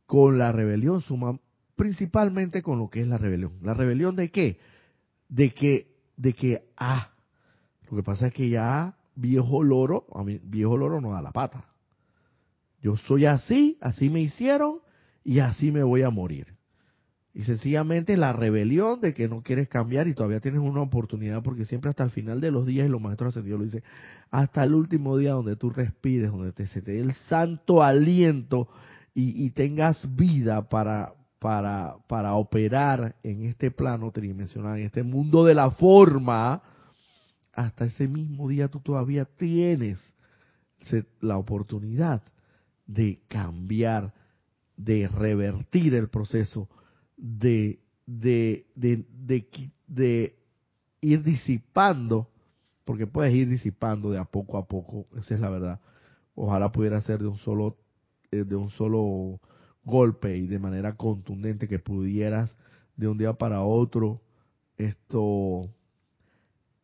[SPEAKER 1] con la rebelión, suma, principalmente con lo que es la rebelión. ¿La rebelión de qué? De que, de que, ah, lo que pasa es que ya viejo loro, a mí viejo loro no da la pata. Yo soy así, así me hicieron y así me voy a morir. Y sencillamente la rebelión de que no quieres cambiar y todavía tienes una oportunidad porque siempre hasta el final de los días, y los maestros ascendidos lo dicen, hasta el último día donde tú respires, donde te, se te dé el santo aliento y, y tengas vida para, para, para operar en este plano tridimensional, en este mundo de la forma, hasta ese mismo día tú todavía tienes la oportunidad de cambiar, de revertir el proceso, de, de, de, de, ir disipando, porque puedes ir disipando de a poco a poco, esa es la verdad. Ojalá pudiera ser de un solo, eh, de un solo golpe y de manera contundente que pudieras de un día para otro esto,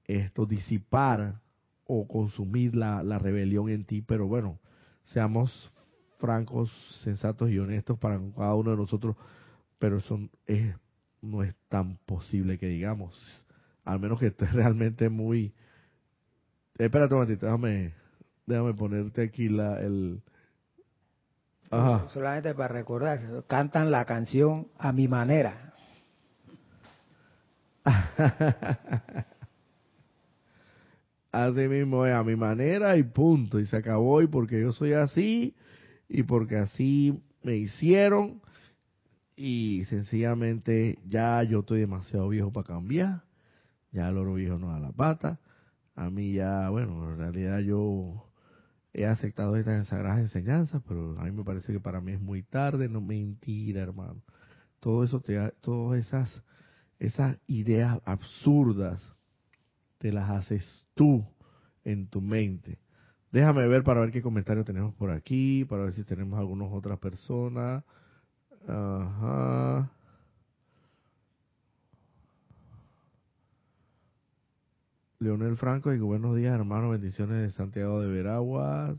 [SPEAKER 1] esto disipar o consumir la, la rebelión en ti, pero bueno, seamos francos, sensatos y honestos para cada uno de nosotros, pero eso es, no es tan posible que digamos, al menos que estés realmente muy... espérate un momentito, déjame, déjame ponerte aquí la, el...
[SPEAKER 2] Ajá. Solamente para recordar, cantan la canción a mi manera.
[SPEAKER 1] Así mismo es, a mi manera y punto. Y se acabó y porque yo soy así y porque así me hicieron y sencillamente ya yo estoy demasiado viejo para cambiar, ya el oro viejo no da la pata, a mí ya, bueno, en realidad yo he aceptado estas sagradas enseñanzas, pero a mí me parece que para mí es muy tarde, no mentira, hermano. Todo eso te todas esas esas ideas absurdas te las haces tú en tu mente Déjame ver para ver qué comentario tenemos por aquí, para ver si tenemos algunas otras personas. Ajá. Leonel Franco, digo buenos días hermano, bendiciones de Santiago de Veraguas.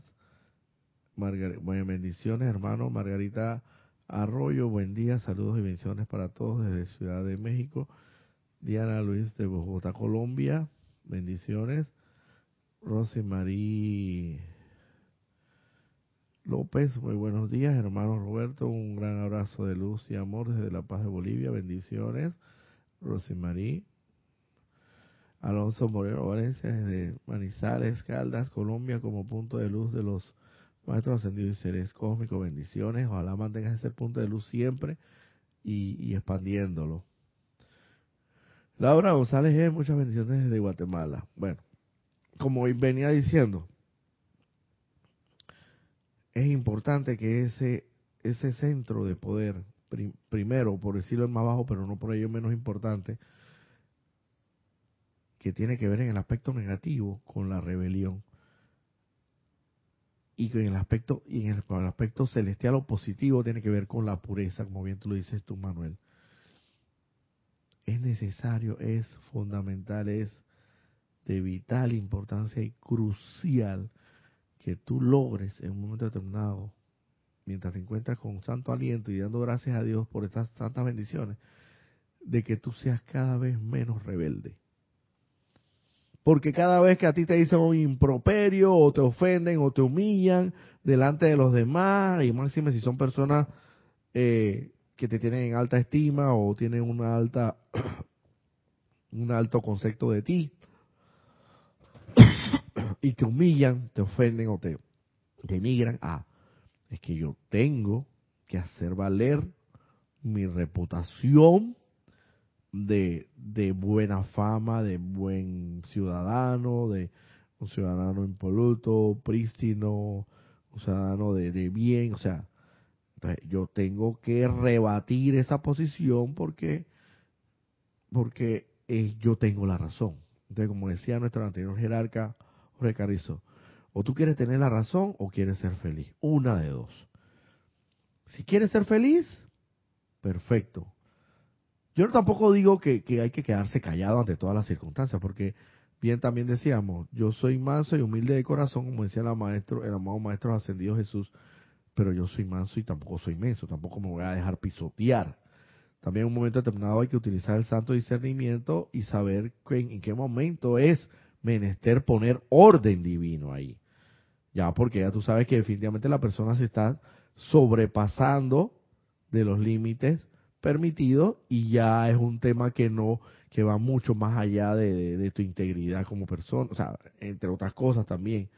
[SPEAKER 1] bueno, bendiciones hermano, Margarita Arroyo, buen día, saludos y bendiciones para todos desde Ciudad de México. Diana Luis de Bogotá, Colombia, bendiciones. Rosy López, muy buenos días, hermano Roberto, un gran abrazo de luz y amor desde La Paz de Bolivia, bendiciones. Rosy Alonso Moreno Valencia desde Manizales, Caldas, Colombia, como punto de luz de los maestros ascendidos y seres cósmicos, bendiciones. Ojalá mantengas ese punto de luz siempre y, y expandiéndolo. Laura González, muchas bendiciones desde Guatemala. Bueno, como venía diciendo, es importante que ese, ese centro de poder, primero, por decirlo el más bajo, pero no por ello menos importante, que tiene que ver en el aspecto negativo con la rebelión y en el aspecto y en el, aspecto celestial o positivo tiene que ver con la pureza, como bien tú lo dices tú, Manuel. Es necesario, es fundamental, es de vital importancia y crucial que tú logres en un momento determinado, mientras te encuentras con santo aliento y dando gracias a Dios por estas santas bendiciones, de que tú seas cada vez menos rebelde. Porque cada vez que a ti te dicen un improperio o te ofenden o te humillan delante de los demás, y máxime si son personas eh, que te tienen en alta estima o tienen una alta un alto concepto de ti, y te humillan, te ofenden o te denigran, ah, es que yo tengo que hacer valer mi reputación de, de buena fama, de buen ciudadano, de un ciudadano impoluto, prístino, un ciudadano de, de bien, o sea, yo tengo que rebatir esa posición porque porque eh, yo tengo la razón. Entonces, como decía nuestro anterior jerarca, Jorge Carrizo, o tú quieres tener la razón o quieres ser feliz. Una de dos. Si quieres ser feliz, perfecto. Yo tampoco digo que, hay que quedarse callado ante todas las circunstancias, porque bien también decíamos, yo soy manso y humilde de corazón, como decía el maestro, el amado maestro ascendido Jesús, pero yo soy manso y tampoco soy menso, tampoco me voy a dejar pisotear. También en un momento determinado hay que utilizar el santo discernimiento y saber en qué momento es menester poner orden divino ahí. Ya, porque ya tú sabes que definitivamente la persona se está sobrepasando de los límites permitidos y ya es un tema que no, que va mucho más allá de, tu integridad como persona, o sea, entre otras cosas también,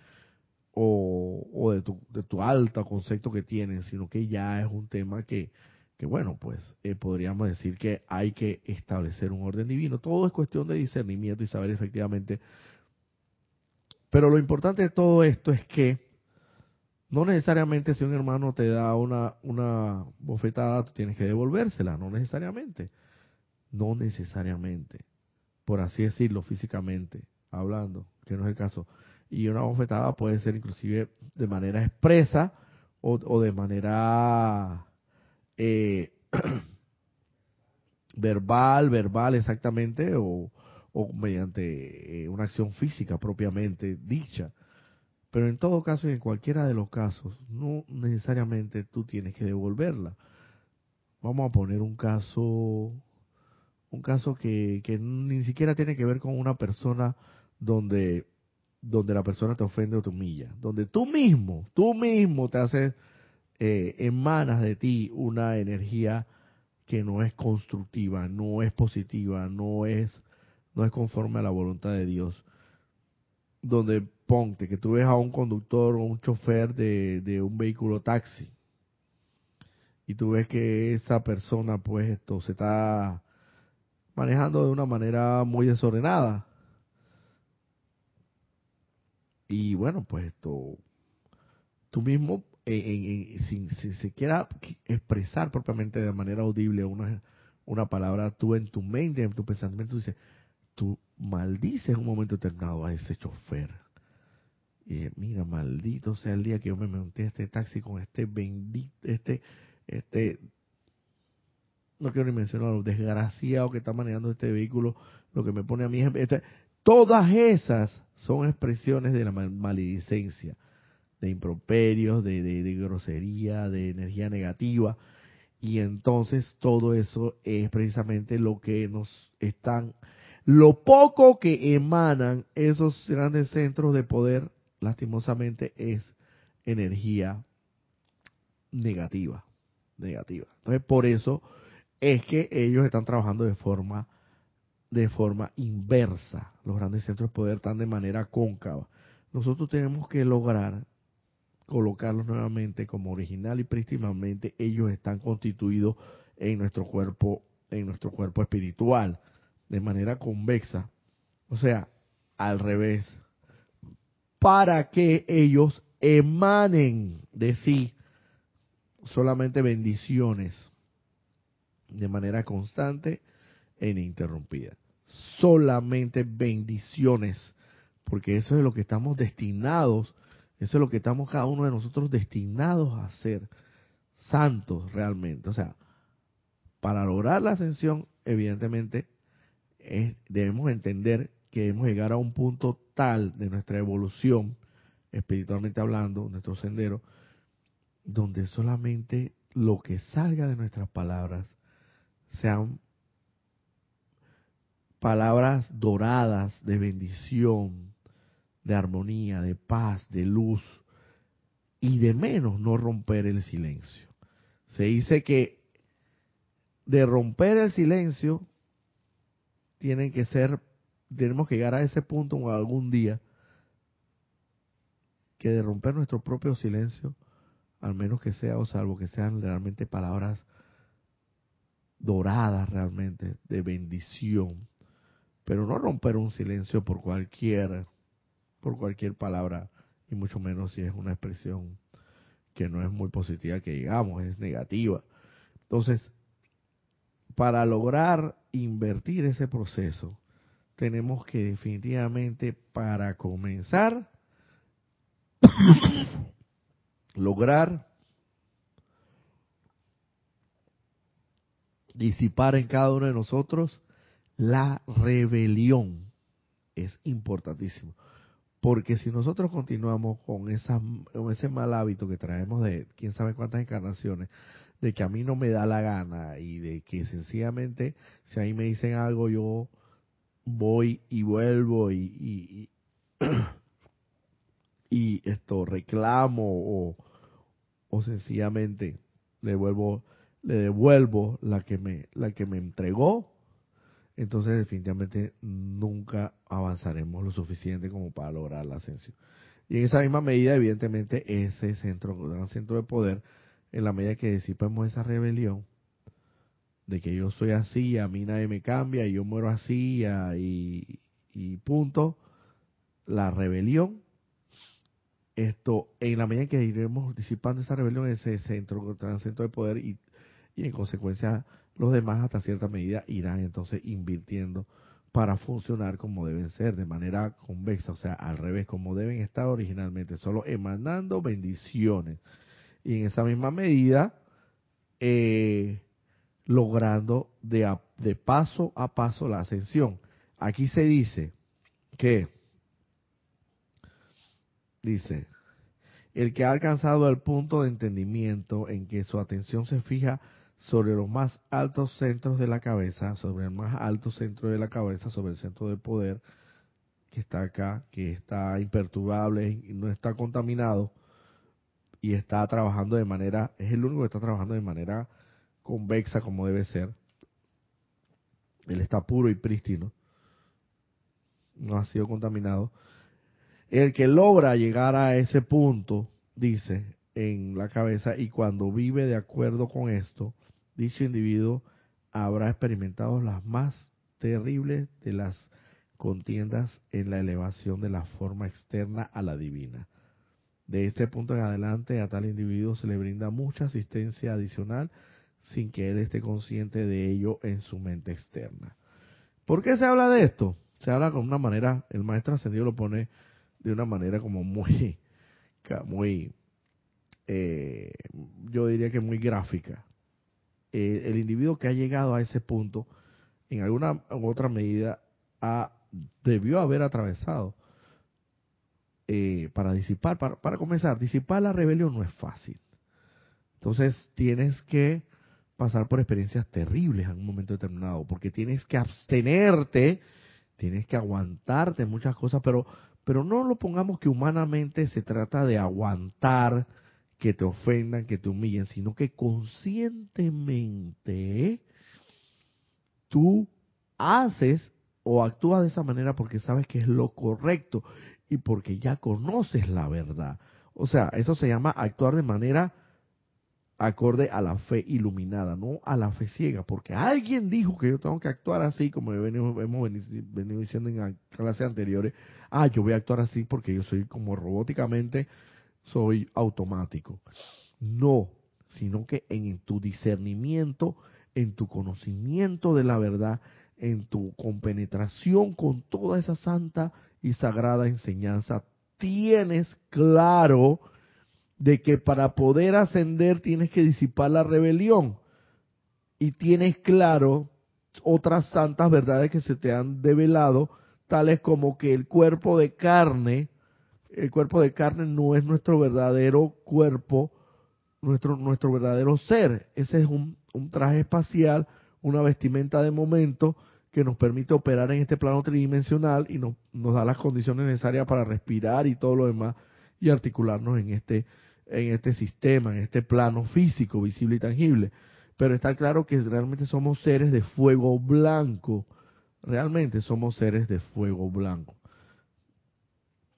[SPEAKER 1] o, o de, tu, de tu alto concepto que tienes, sino que ya es un tema que, que bueno, pues eh, podríamos decir que hay que establecer un orden divino. Todo es cuestión de discernimiento y saber efectivamente. Pero lo importante de todo esto es que no necesariamente si un hermano te da una, una bofetada, tú tienes que devolvérsela, no necesariamente. No necesariamente. Por así decirlo, físicamente, hablando, que no es el caso. Y una bofetada puede ser inclusive de manera expresa o, o de manera eh, verbal, verbal exactamente, o, mediante eh, una acción física propiamente dicha. Pero en todo caso y en cualquiera de los casos, no necesariamente tú tienes que devolverla. Vamos a poner un caso, un caso que, que ni siquiera tiene que ver con una persona donde, donde la persona te ofende o te humilla, donde tú mismo, tú mismo te haces eh, emanas de ti una energía que no es constructiva, no es positiva, no es, no es conforme a la voluntad de Dios. Donde ponte que tú ves a un conductor o un chofer de, de un vehículo taxi y tú ves que esa persona pues esto se está manejando de una manera muy desordenada. Y bueno, pues esto, tú mismo sin, se quiera expresar propiamente de manera audible una, una palabra, tú en tu mente, en tu pensamiento, dices, tú maldices un momento determinado a ese chofer. Y mira, maldito sea el día que yo me monté a este taxi con este bendito, este, este, no quiero ni mencionarlo, desgraciado que está manejando este vehículo, lo que me pone a mí es, este, todas esas son expresiones de la maledicencia de improperios, de, de, grosería, de energía negativa. Y entonces todo eso es precisamente lo que nos están, lo poco que emanan esos grandes centros de poder, lastimosamente, es energía negativa, negativa. Entonces por eso es que ellos están trabajando de forma de forma inversa. Los grandes centros de poder están de manera cóncava. Nosotros tenemos que lograr colocarlos nuevamente como original y prístimamente ellos están constituidos en nuestro cuerpo, en nuestro cuerpo espiritual, de manera convexa, o sea, al revés, para que ellos emanen de sí solamente bendiciones de manera constante e ininterrumpida. Solamente bendiciones, porque eso es lo que estamos destinados eso es lo que estamos cada uno de nosotros destinados a ser santos realmente. O sea, para lograr la ascensión, evidentemente, debemos entender que debemos llegar a un punto tal de nuestra evolución, espiritualmente hablando, nuestro sendero, donde solamente lo que salga de nuestras palabras sean palabras doradas de bendición, de armonía, de paz, de luz y de menos no romper el silencio. Se dice que de romper el silencio tienen que ser, tenemos que llegar a ese punto algún día que de romper nuestro propio silencio, al menos que sea, o salvo que sean realmente palabras doradas realmente, de bendición, pero no romper un silencio por cualquier por cualquier palabra, y mucho menos si es una expresión que no es muy positiva que digamos, es negativa. Entonces, para lograr invertir ese proceso, tenemos que definitivamente, para comenzar, lograr disipar en cada uno de nosotros la rebelión. Es importantísimo. Porque si nosotros continuamos con, esa, ese mal hábito que traemos de quién sabe cuántas encarnaciones, de que a mí no me da la gana y de que sencillamente si a mí me dicen algo yo voy y vuelvo y, y, esto reclamo o, o sencillamente le devuelvo, le devuelvo la que me la que me entregó entonces definitivamente nunca avanzaremos lo suficiente como para lograr la ascensión. Y en esa misma medida, evidentemente, ese centro, gran centro de poder, en la medida que disipemos esa rebelión, de que yo soy así, a mí nadie me cambia y yo muero así y, punto, la rebelión, esto, en la medida que iremos disipando esa rebelión, ese centro, centro de poder y en consecuencia los demás hasta cierta medida irán entonces invirtiendo para funcionar como deben ser, de manera convexa, o sea, al revés, como deben estar originalmente, solo emanando bendiciones. Y en esa misma medida, eh, logrando de, de paso a paso la ascensión. Aquí se dice que, dice, el que ha alcanzado el punto de entendimiento en que su atención se fija sobre los más altos centros de la cabeza, sobre el más alto centro de la cabeza, sobre el centro del poder, que está acá, que está imperturbable no está contaminado, y está trabajando de manera, es el único que está trabajando de manera convexa como debe ser. Él está puro y prístino, no ha sido contaminado. El que logra llegar a ese punto, dice, en la cabeza, y cuando vive de acuerdo con esto, dicho individuo habrá experimentado las más terribles de las contiendas en la elevación de la forma externa a la divina. De este punto en adelante a tal individuo se le brinda mucha asistencia adicional sin que él esté consciente de ello en su mente externa. ¿Por qué se habla de esto? Se habla con una manera, el maestro ascendido lo pone de una manera como muy, muy, eh, yo diría que muy gráfica. Eh, el individuo que ha llegado a ese punto, en alguna u otra medida, debió haber atravesado eh, para disipar, para, para comenzar, disipar la rebelión no es fácil. Entonces tienes que pasar por experiencias terribles en un momento determinado, porque tienes que abstenerte, tienes que aguantarte muchas cosas, pero, pero no lo pongamos que humanamente se trata de aguantar que te ofendan, que te humillen, sino que conscientemente tú haces o actúas de esa manera porque sabes que es lo correcto y porque ya conoces la verdad. O sea, eso se llama actuar de manera acorde a la fe iluminada, no a la fe ciega, porque alguien dijo que yo tengo que actuar así, como hemos venido diciendo en clases anteriores, ah, yo voy a actuar así porque yo soy como robóticamente soy automático. No, sino que en tu discernimiento, en tu conocimiento de la verdad, en tu compenetración con toda esa santa y sagrada enseñanza, tienes claro de que para poder ascender tienes que disipar la rebelión. Y tienes claro otras santas verdades que se te han develado, tales como que el cuerpo de carne el cuerpo de carne no es nuestro verdadero cuerpo, nuestro, nuestro verdadero ser. Ese es un, traje espacial, una vestimenta de momento que nos permite operar en este plano tridimensional y nos, nos da las condiciones necesarias para respirar y todo lo demás y articularnos en este, en este sistema, en este plano físico, visible y tangible. Pero está claro que realmente somos seres de fuego blanco. Realmente somos seres de fuego blanco.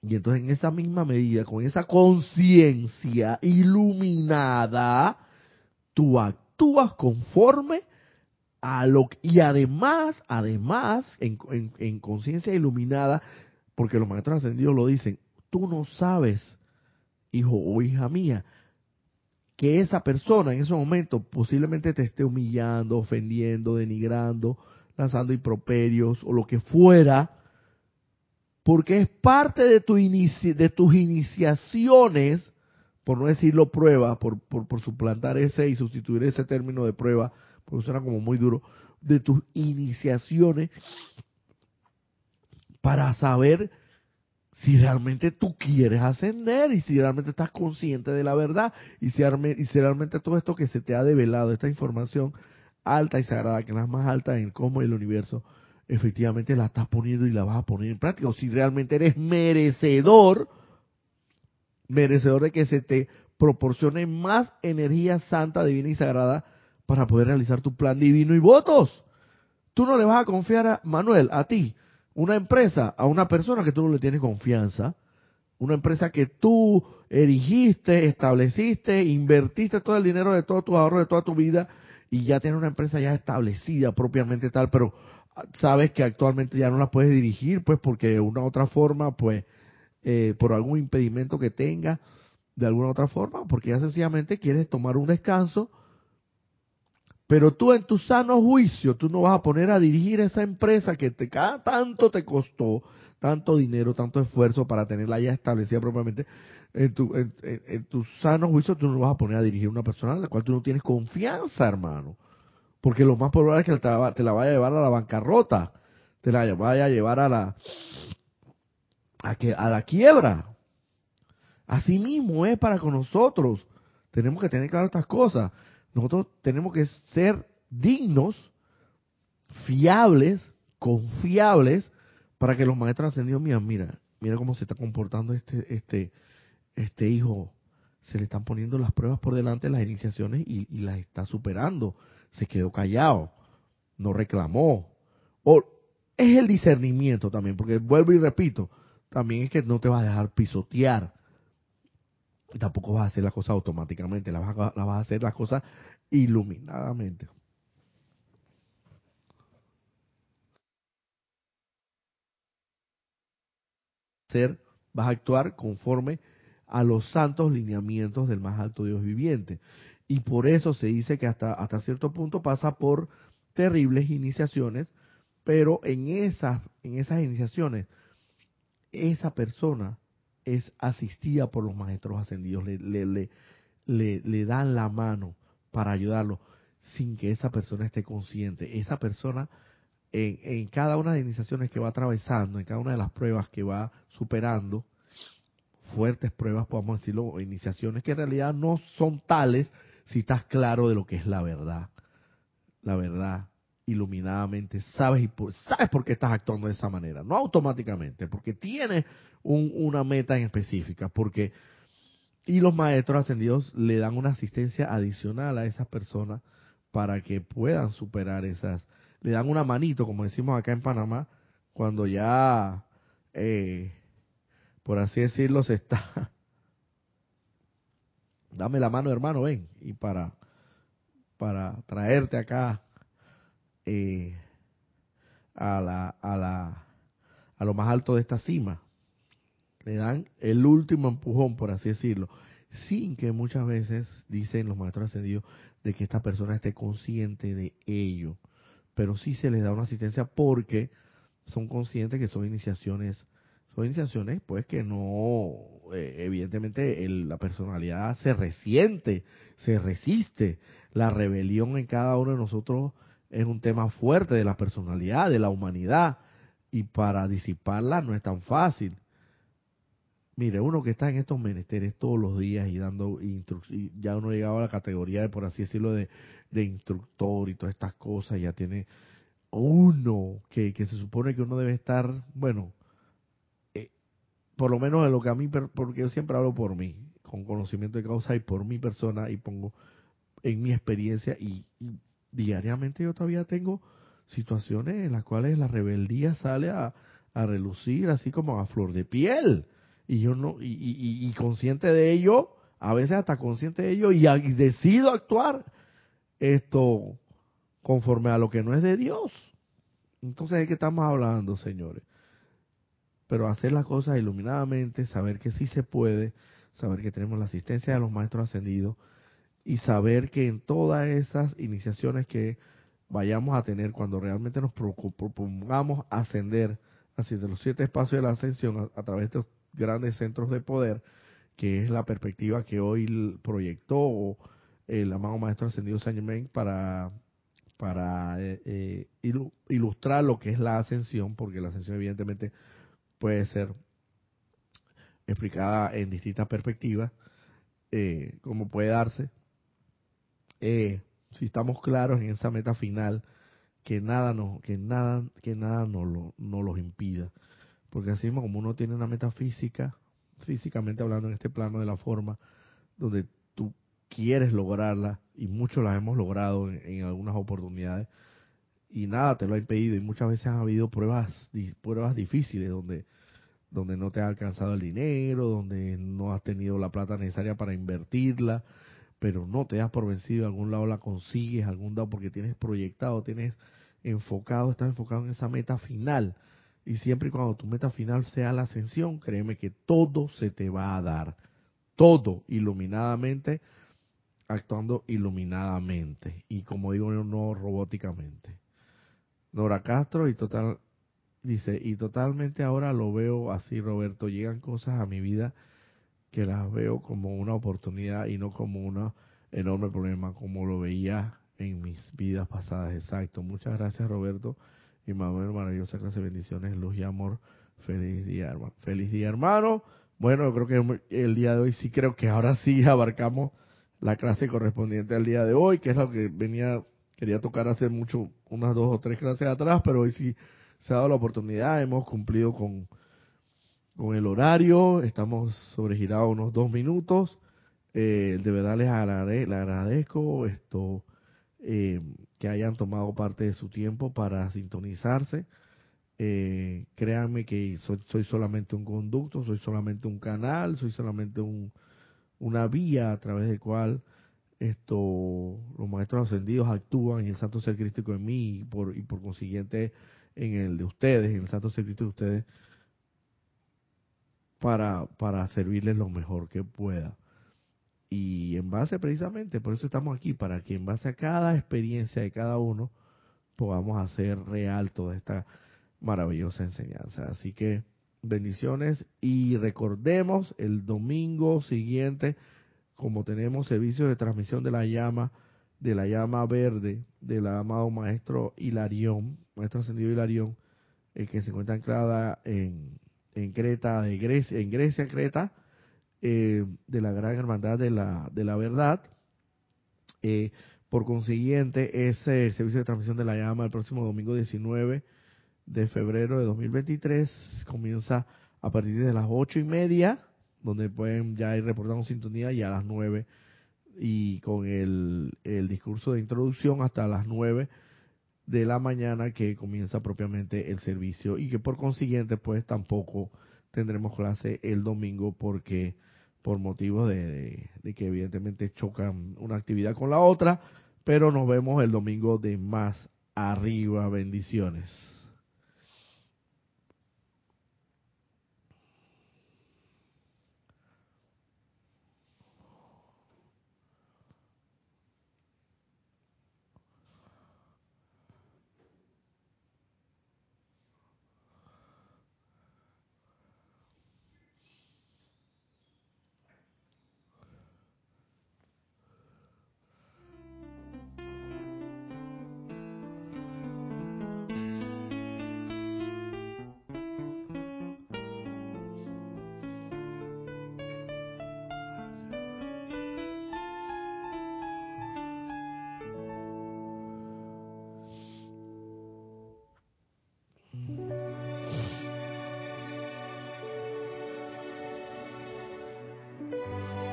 [SPEAKER 1] Y entonces en esa misma medida, con esa conciencia iluminada, tú actúas conforme a lo y además, además, en, en conciencia iluminada, porque los maestros ascendidos lo dicen, tú no sabes, hijo o hija mía, que esa persona en ese momento posiblemente te esté humillando, ofendiendo, denigrando, lanzando improperios o lo que fuera, porque es parte de, tu de tus iniciaciones, por no decirlo prueba, por, por, suplantar ese y sustituir ese término de prueba, porque suena como muy duro, de tus iniciaciones para saber si realmente tú quieres ascender y si realmente estás consciente de la verdad y si, y si realmente todo esto que se te ha develado, esta información alta y sagrada, que es la más alta en el cosmos y el universo, efectivamente la estás poniendo y la vas a poner en práctica, o si realmente eres merecedor, merecedor de que se te proporcione más energía santa, divina y sagrada para poder realizar tu plan divino y votos. Tú no le vas a confiar a Manuel, a ti, una empresa, a una persona que tú no le tienes confianza, una empresa que tú erigiste, estableciste, invertiste todo el dinero de todo tu ahorro, de toda tu vida, y ya tienes una empresa ya establecida propiamente tal, pero sabes que actualmente ya no la puedes dirigir, pues porque de una otra forma, pues eh, por algún impedimento que tenga, de alguna otra forma, porque ya sencillamente quieres tomar un descanso, pero tú en tu sano juicio, tú no vas a poner a dirigir esa empresa que te cada tanto te costó, tanto dinero, tanto esfuerzo para tenerla ya establecida propiamente, en tu, en, tu sano juicio tú no vas a poner a dirigir una persona en la cual tú no tienes confianza, hermano. Porque lo más probable es que te la, vaya a llevar a la bancarrota, te la vaya a llevar a la a, que, a la quiebra. Así mismo es para con nosotros. Tenemos que tener claro estas cosas. Nosotros tenemos que ser dignos, fiables, confiables, para que los maestros ascendidos, mira, mira, mira cómo se está comportando este, este, este hijo. Se le están poniendo las pruebas por delante, las iniciaciones, y, y las está superando. Se quedó callado, no reclamó. O es el discernimiento también, porque vuelvo y repito, también es que no te vas a dejar pisotear. Y tampoco vas a hacer las cosas automáticamente, las vas, a, vas a hacer las cosas iluminadamente. Ser, vas a actuar conforme a los santos lineamientos del más alto Dios viviente. Y por eso se dice que hasta, hasta cierto punto pasa por terribles iniciaciones, pero en esas, en esas iniciaciones esa persona es asistida por los maestros ascendidos, le, le, le, le, dan la mano para ayudarlo sin que esa persona esté consciente. Esa persona en, en, cada una de las iniciaciones que va atravesando, en cada una de las pruebas que va superando, fuertes pruebas, podemos decirlo, iniciaciones que en realidad no son tales si estás claro de lo que es la verdad. La verdad iluminadamente, sabes, y por, sabes por qué estás actuando de esa manera, no automáticamente, porque tienes una meta en específica, porque y los maestros ascendidos le dan una asistencia adicional a esas personas para que puedan superar esas, le dan una manito, como decimos acá en Panamá, cuando ya, eh, por así decirlo, se está, dame la mano hermano, ven, y para, para traerte acá eh, a, la, a, la, a lo más alto de esta cima. Le dan el último empujón, por así decirlo, sin que muchas veces, dicen los maestros ascendidos, de que esta persona esté consciente de ello. Pero sí se les da una asistencia porque son conscientes que son iniciaciones, son iniciaciones pues que no, eh, evidentemente la personalidad se resiente, se resiste. La rebelión en cada uno de nosotros es un tema fuerte de la personalidad, de la humanidad, y para disiparla no es tan fácil. Mire, uno que está en estos menesteres todos los días y dando instrucciones, ya uno ha llegado a la categoría de, por así decirlo, de, instructor y todas estas cosas, ya tiene uno que, que se supone que uno debe estar, bueno, por lo menos en lo que a mí, porque yo siempre hablo por mí, con conocimiento de causa y por mi persona y pongo en mi experiencia y diariamente yo todavía tengo situaciones en las cuales la rebeldía sale a, relucir así como a flor de piel. Y yo no y, consciente de ello a veces hasta consciente de ello y, y, decido actuar esto conforme a lo que no es de Dios. Entonces es que estamos hablando señores pero hacer las cosas iluminadamente saber que sí se puede saber que tenemos la asistencia de los maestros ascendidos y saber que en todas esas iniciaciones que vayamos a tener cuando realmente nos propongamos ascender hacia los siete espacios de la ascensión a, través de estos grandes centros de poder, que es la perspectiva que hoy proyectó el amado Maestro Ascendido Saint Germain para, para eh, eh, ilustrar lo que es la ascensión, porque la ascensión evidentemente puede ser explicada en distintas perspectivas, eh, como puede darse, eh, si estamos claros en esa meta final, que nada no, que nada, que nada no lo, no los impida. Porque así mismo como uno tiene una meta física, físicamente hablando en este plano de la forma, donde tú quieres lograrla, y muchos la hemos logrado en, algunas oportunidades, y nada te lo ha impedido, y muchas veces ha habido pruebas, pruebas difíciles donde donde no te ha alcanzado el dinero, donde no has tenido la plata necesaria para invertirla, pero no te das por vencido, algún lado la consigues, algún lado porque tienes proyectado, tienes enfocado, estás enfocado en esa meta final. Y siempre y cuando tu meta final sea la ascensión, créeme que todo se te va a dar. Todo iluminadamente, actuando iluminadamente. Y como digo, no robóticamente. Nora Castro y total dice, y totalmente ahora lo veo así, Roberto, llegan cosas a mi vida que las veo como una oportunidad y no como un enorme problema como lo veía en mis vidas pasadas. Exacto. Muchas gracias, Roberto. Y Manuel, maravillosa clase bendiciones, luz y amor. Feliz día, hermano. Feliz día, hermano. Bueno, yo creo que el día de hoy sí creo que ahora sí abarcamos la clase correspondiente al día de hoy, que es lo que venía, quería tocar hace mucho, unas dos o tres clases atrás, pero hoy sí se ha dado la oportunidad, hemos cumplido con, con el horario, estamos sobregirados unos dos minutos. Eh, de verdad les, agradezco esto eh, que hayan tomado parte de su tiempo para sintonizarse. Eh, créanme que soy, soy, solamente un conducto, soy solamente un canal, soy solamente un, una vía a través de cual esto los maestros ascendidos actúan en el santo ser crístico en mí y por, y por consiguiente en el de ustedes, en el santo ser crístico de ustedes, para, para servirles lo mejor que pueda. Y en base precisamente, por eso estamos aquí, para que en base a cada experiencia de cada uno podamos hacer real toda esta maravillosa enseñanza. Así que bendiciones y recordemos el domingo siguiente, como tenemos servicio de transmisión de la llama, de la llama verde del amado maestro Hilarión, maestro ascendido Hilarión, el que se encuentra anclada en, en Creta, de Grecia, en Grecia, Creta, eh, de la Gran Hermandad de la, de la Verdad. Eh, por consiguiente, ese servicio de transmisión de la llama el próximo domingo 19 de febrero de 2023 comienza a partir de las ocho y media, donde pueden ya ir reportando sintonía y a las nueve. Y con el, el discurso de introducción hasta las nueve de la mañana que comienza propiamente el servicio. Y que por consiguiente pues tampoco tendremos clase el domingo porque por motivos de, que evidentemente chocan una actividad con la otra, pero nos vemos el domingo de más arriba, bendiciones.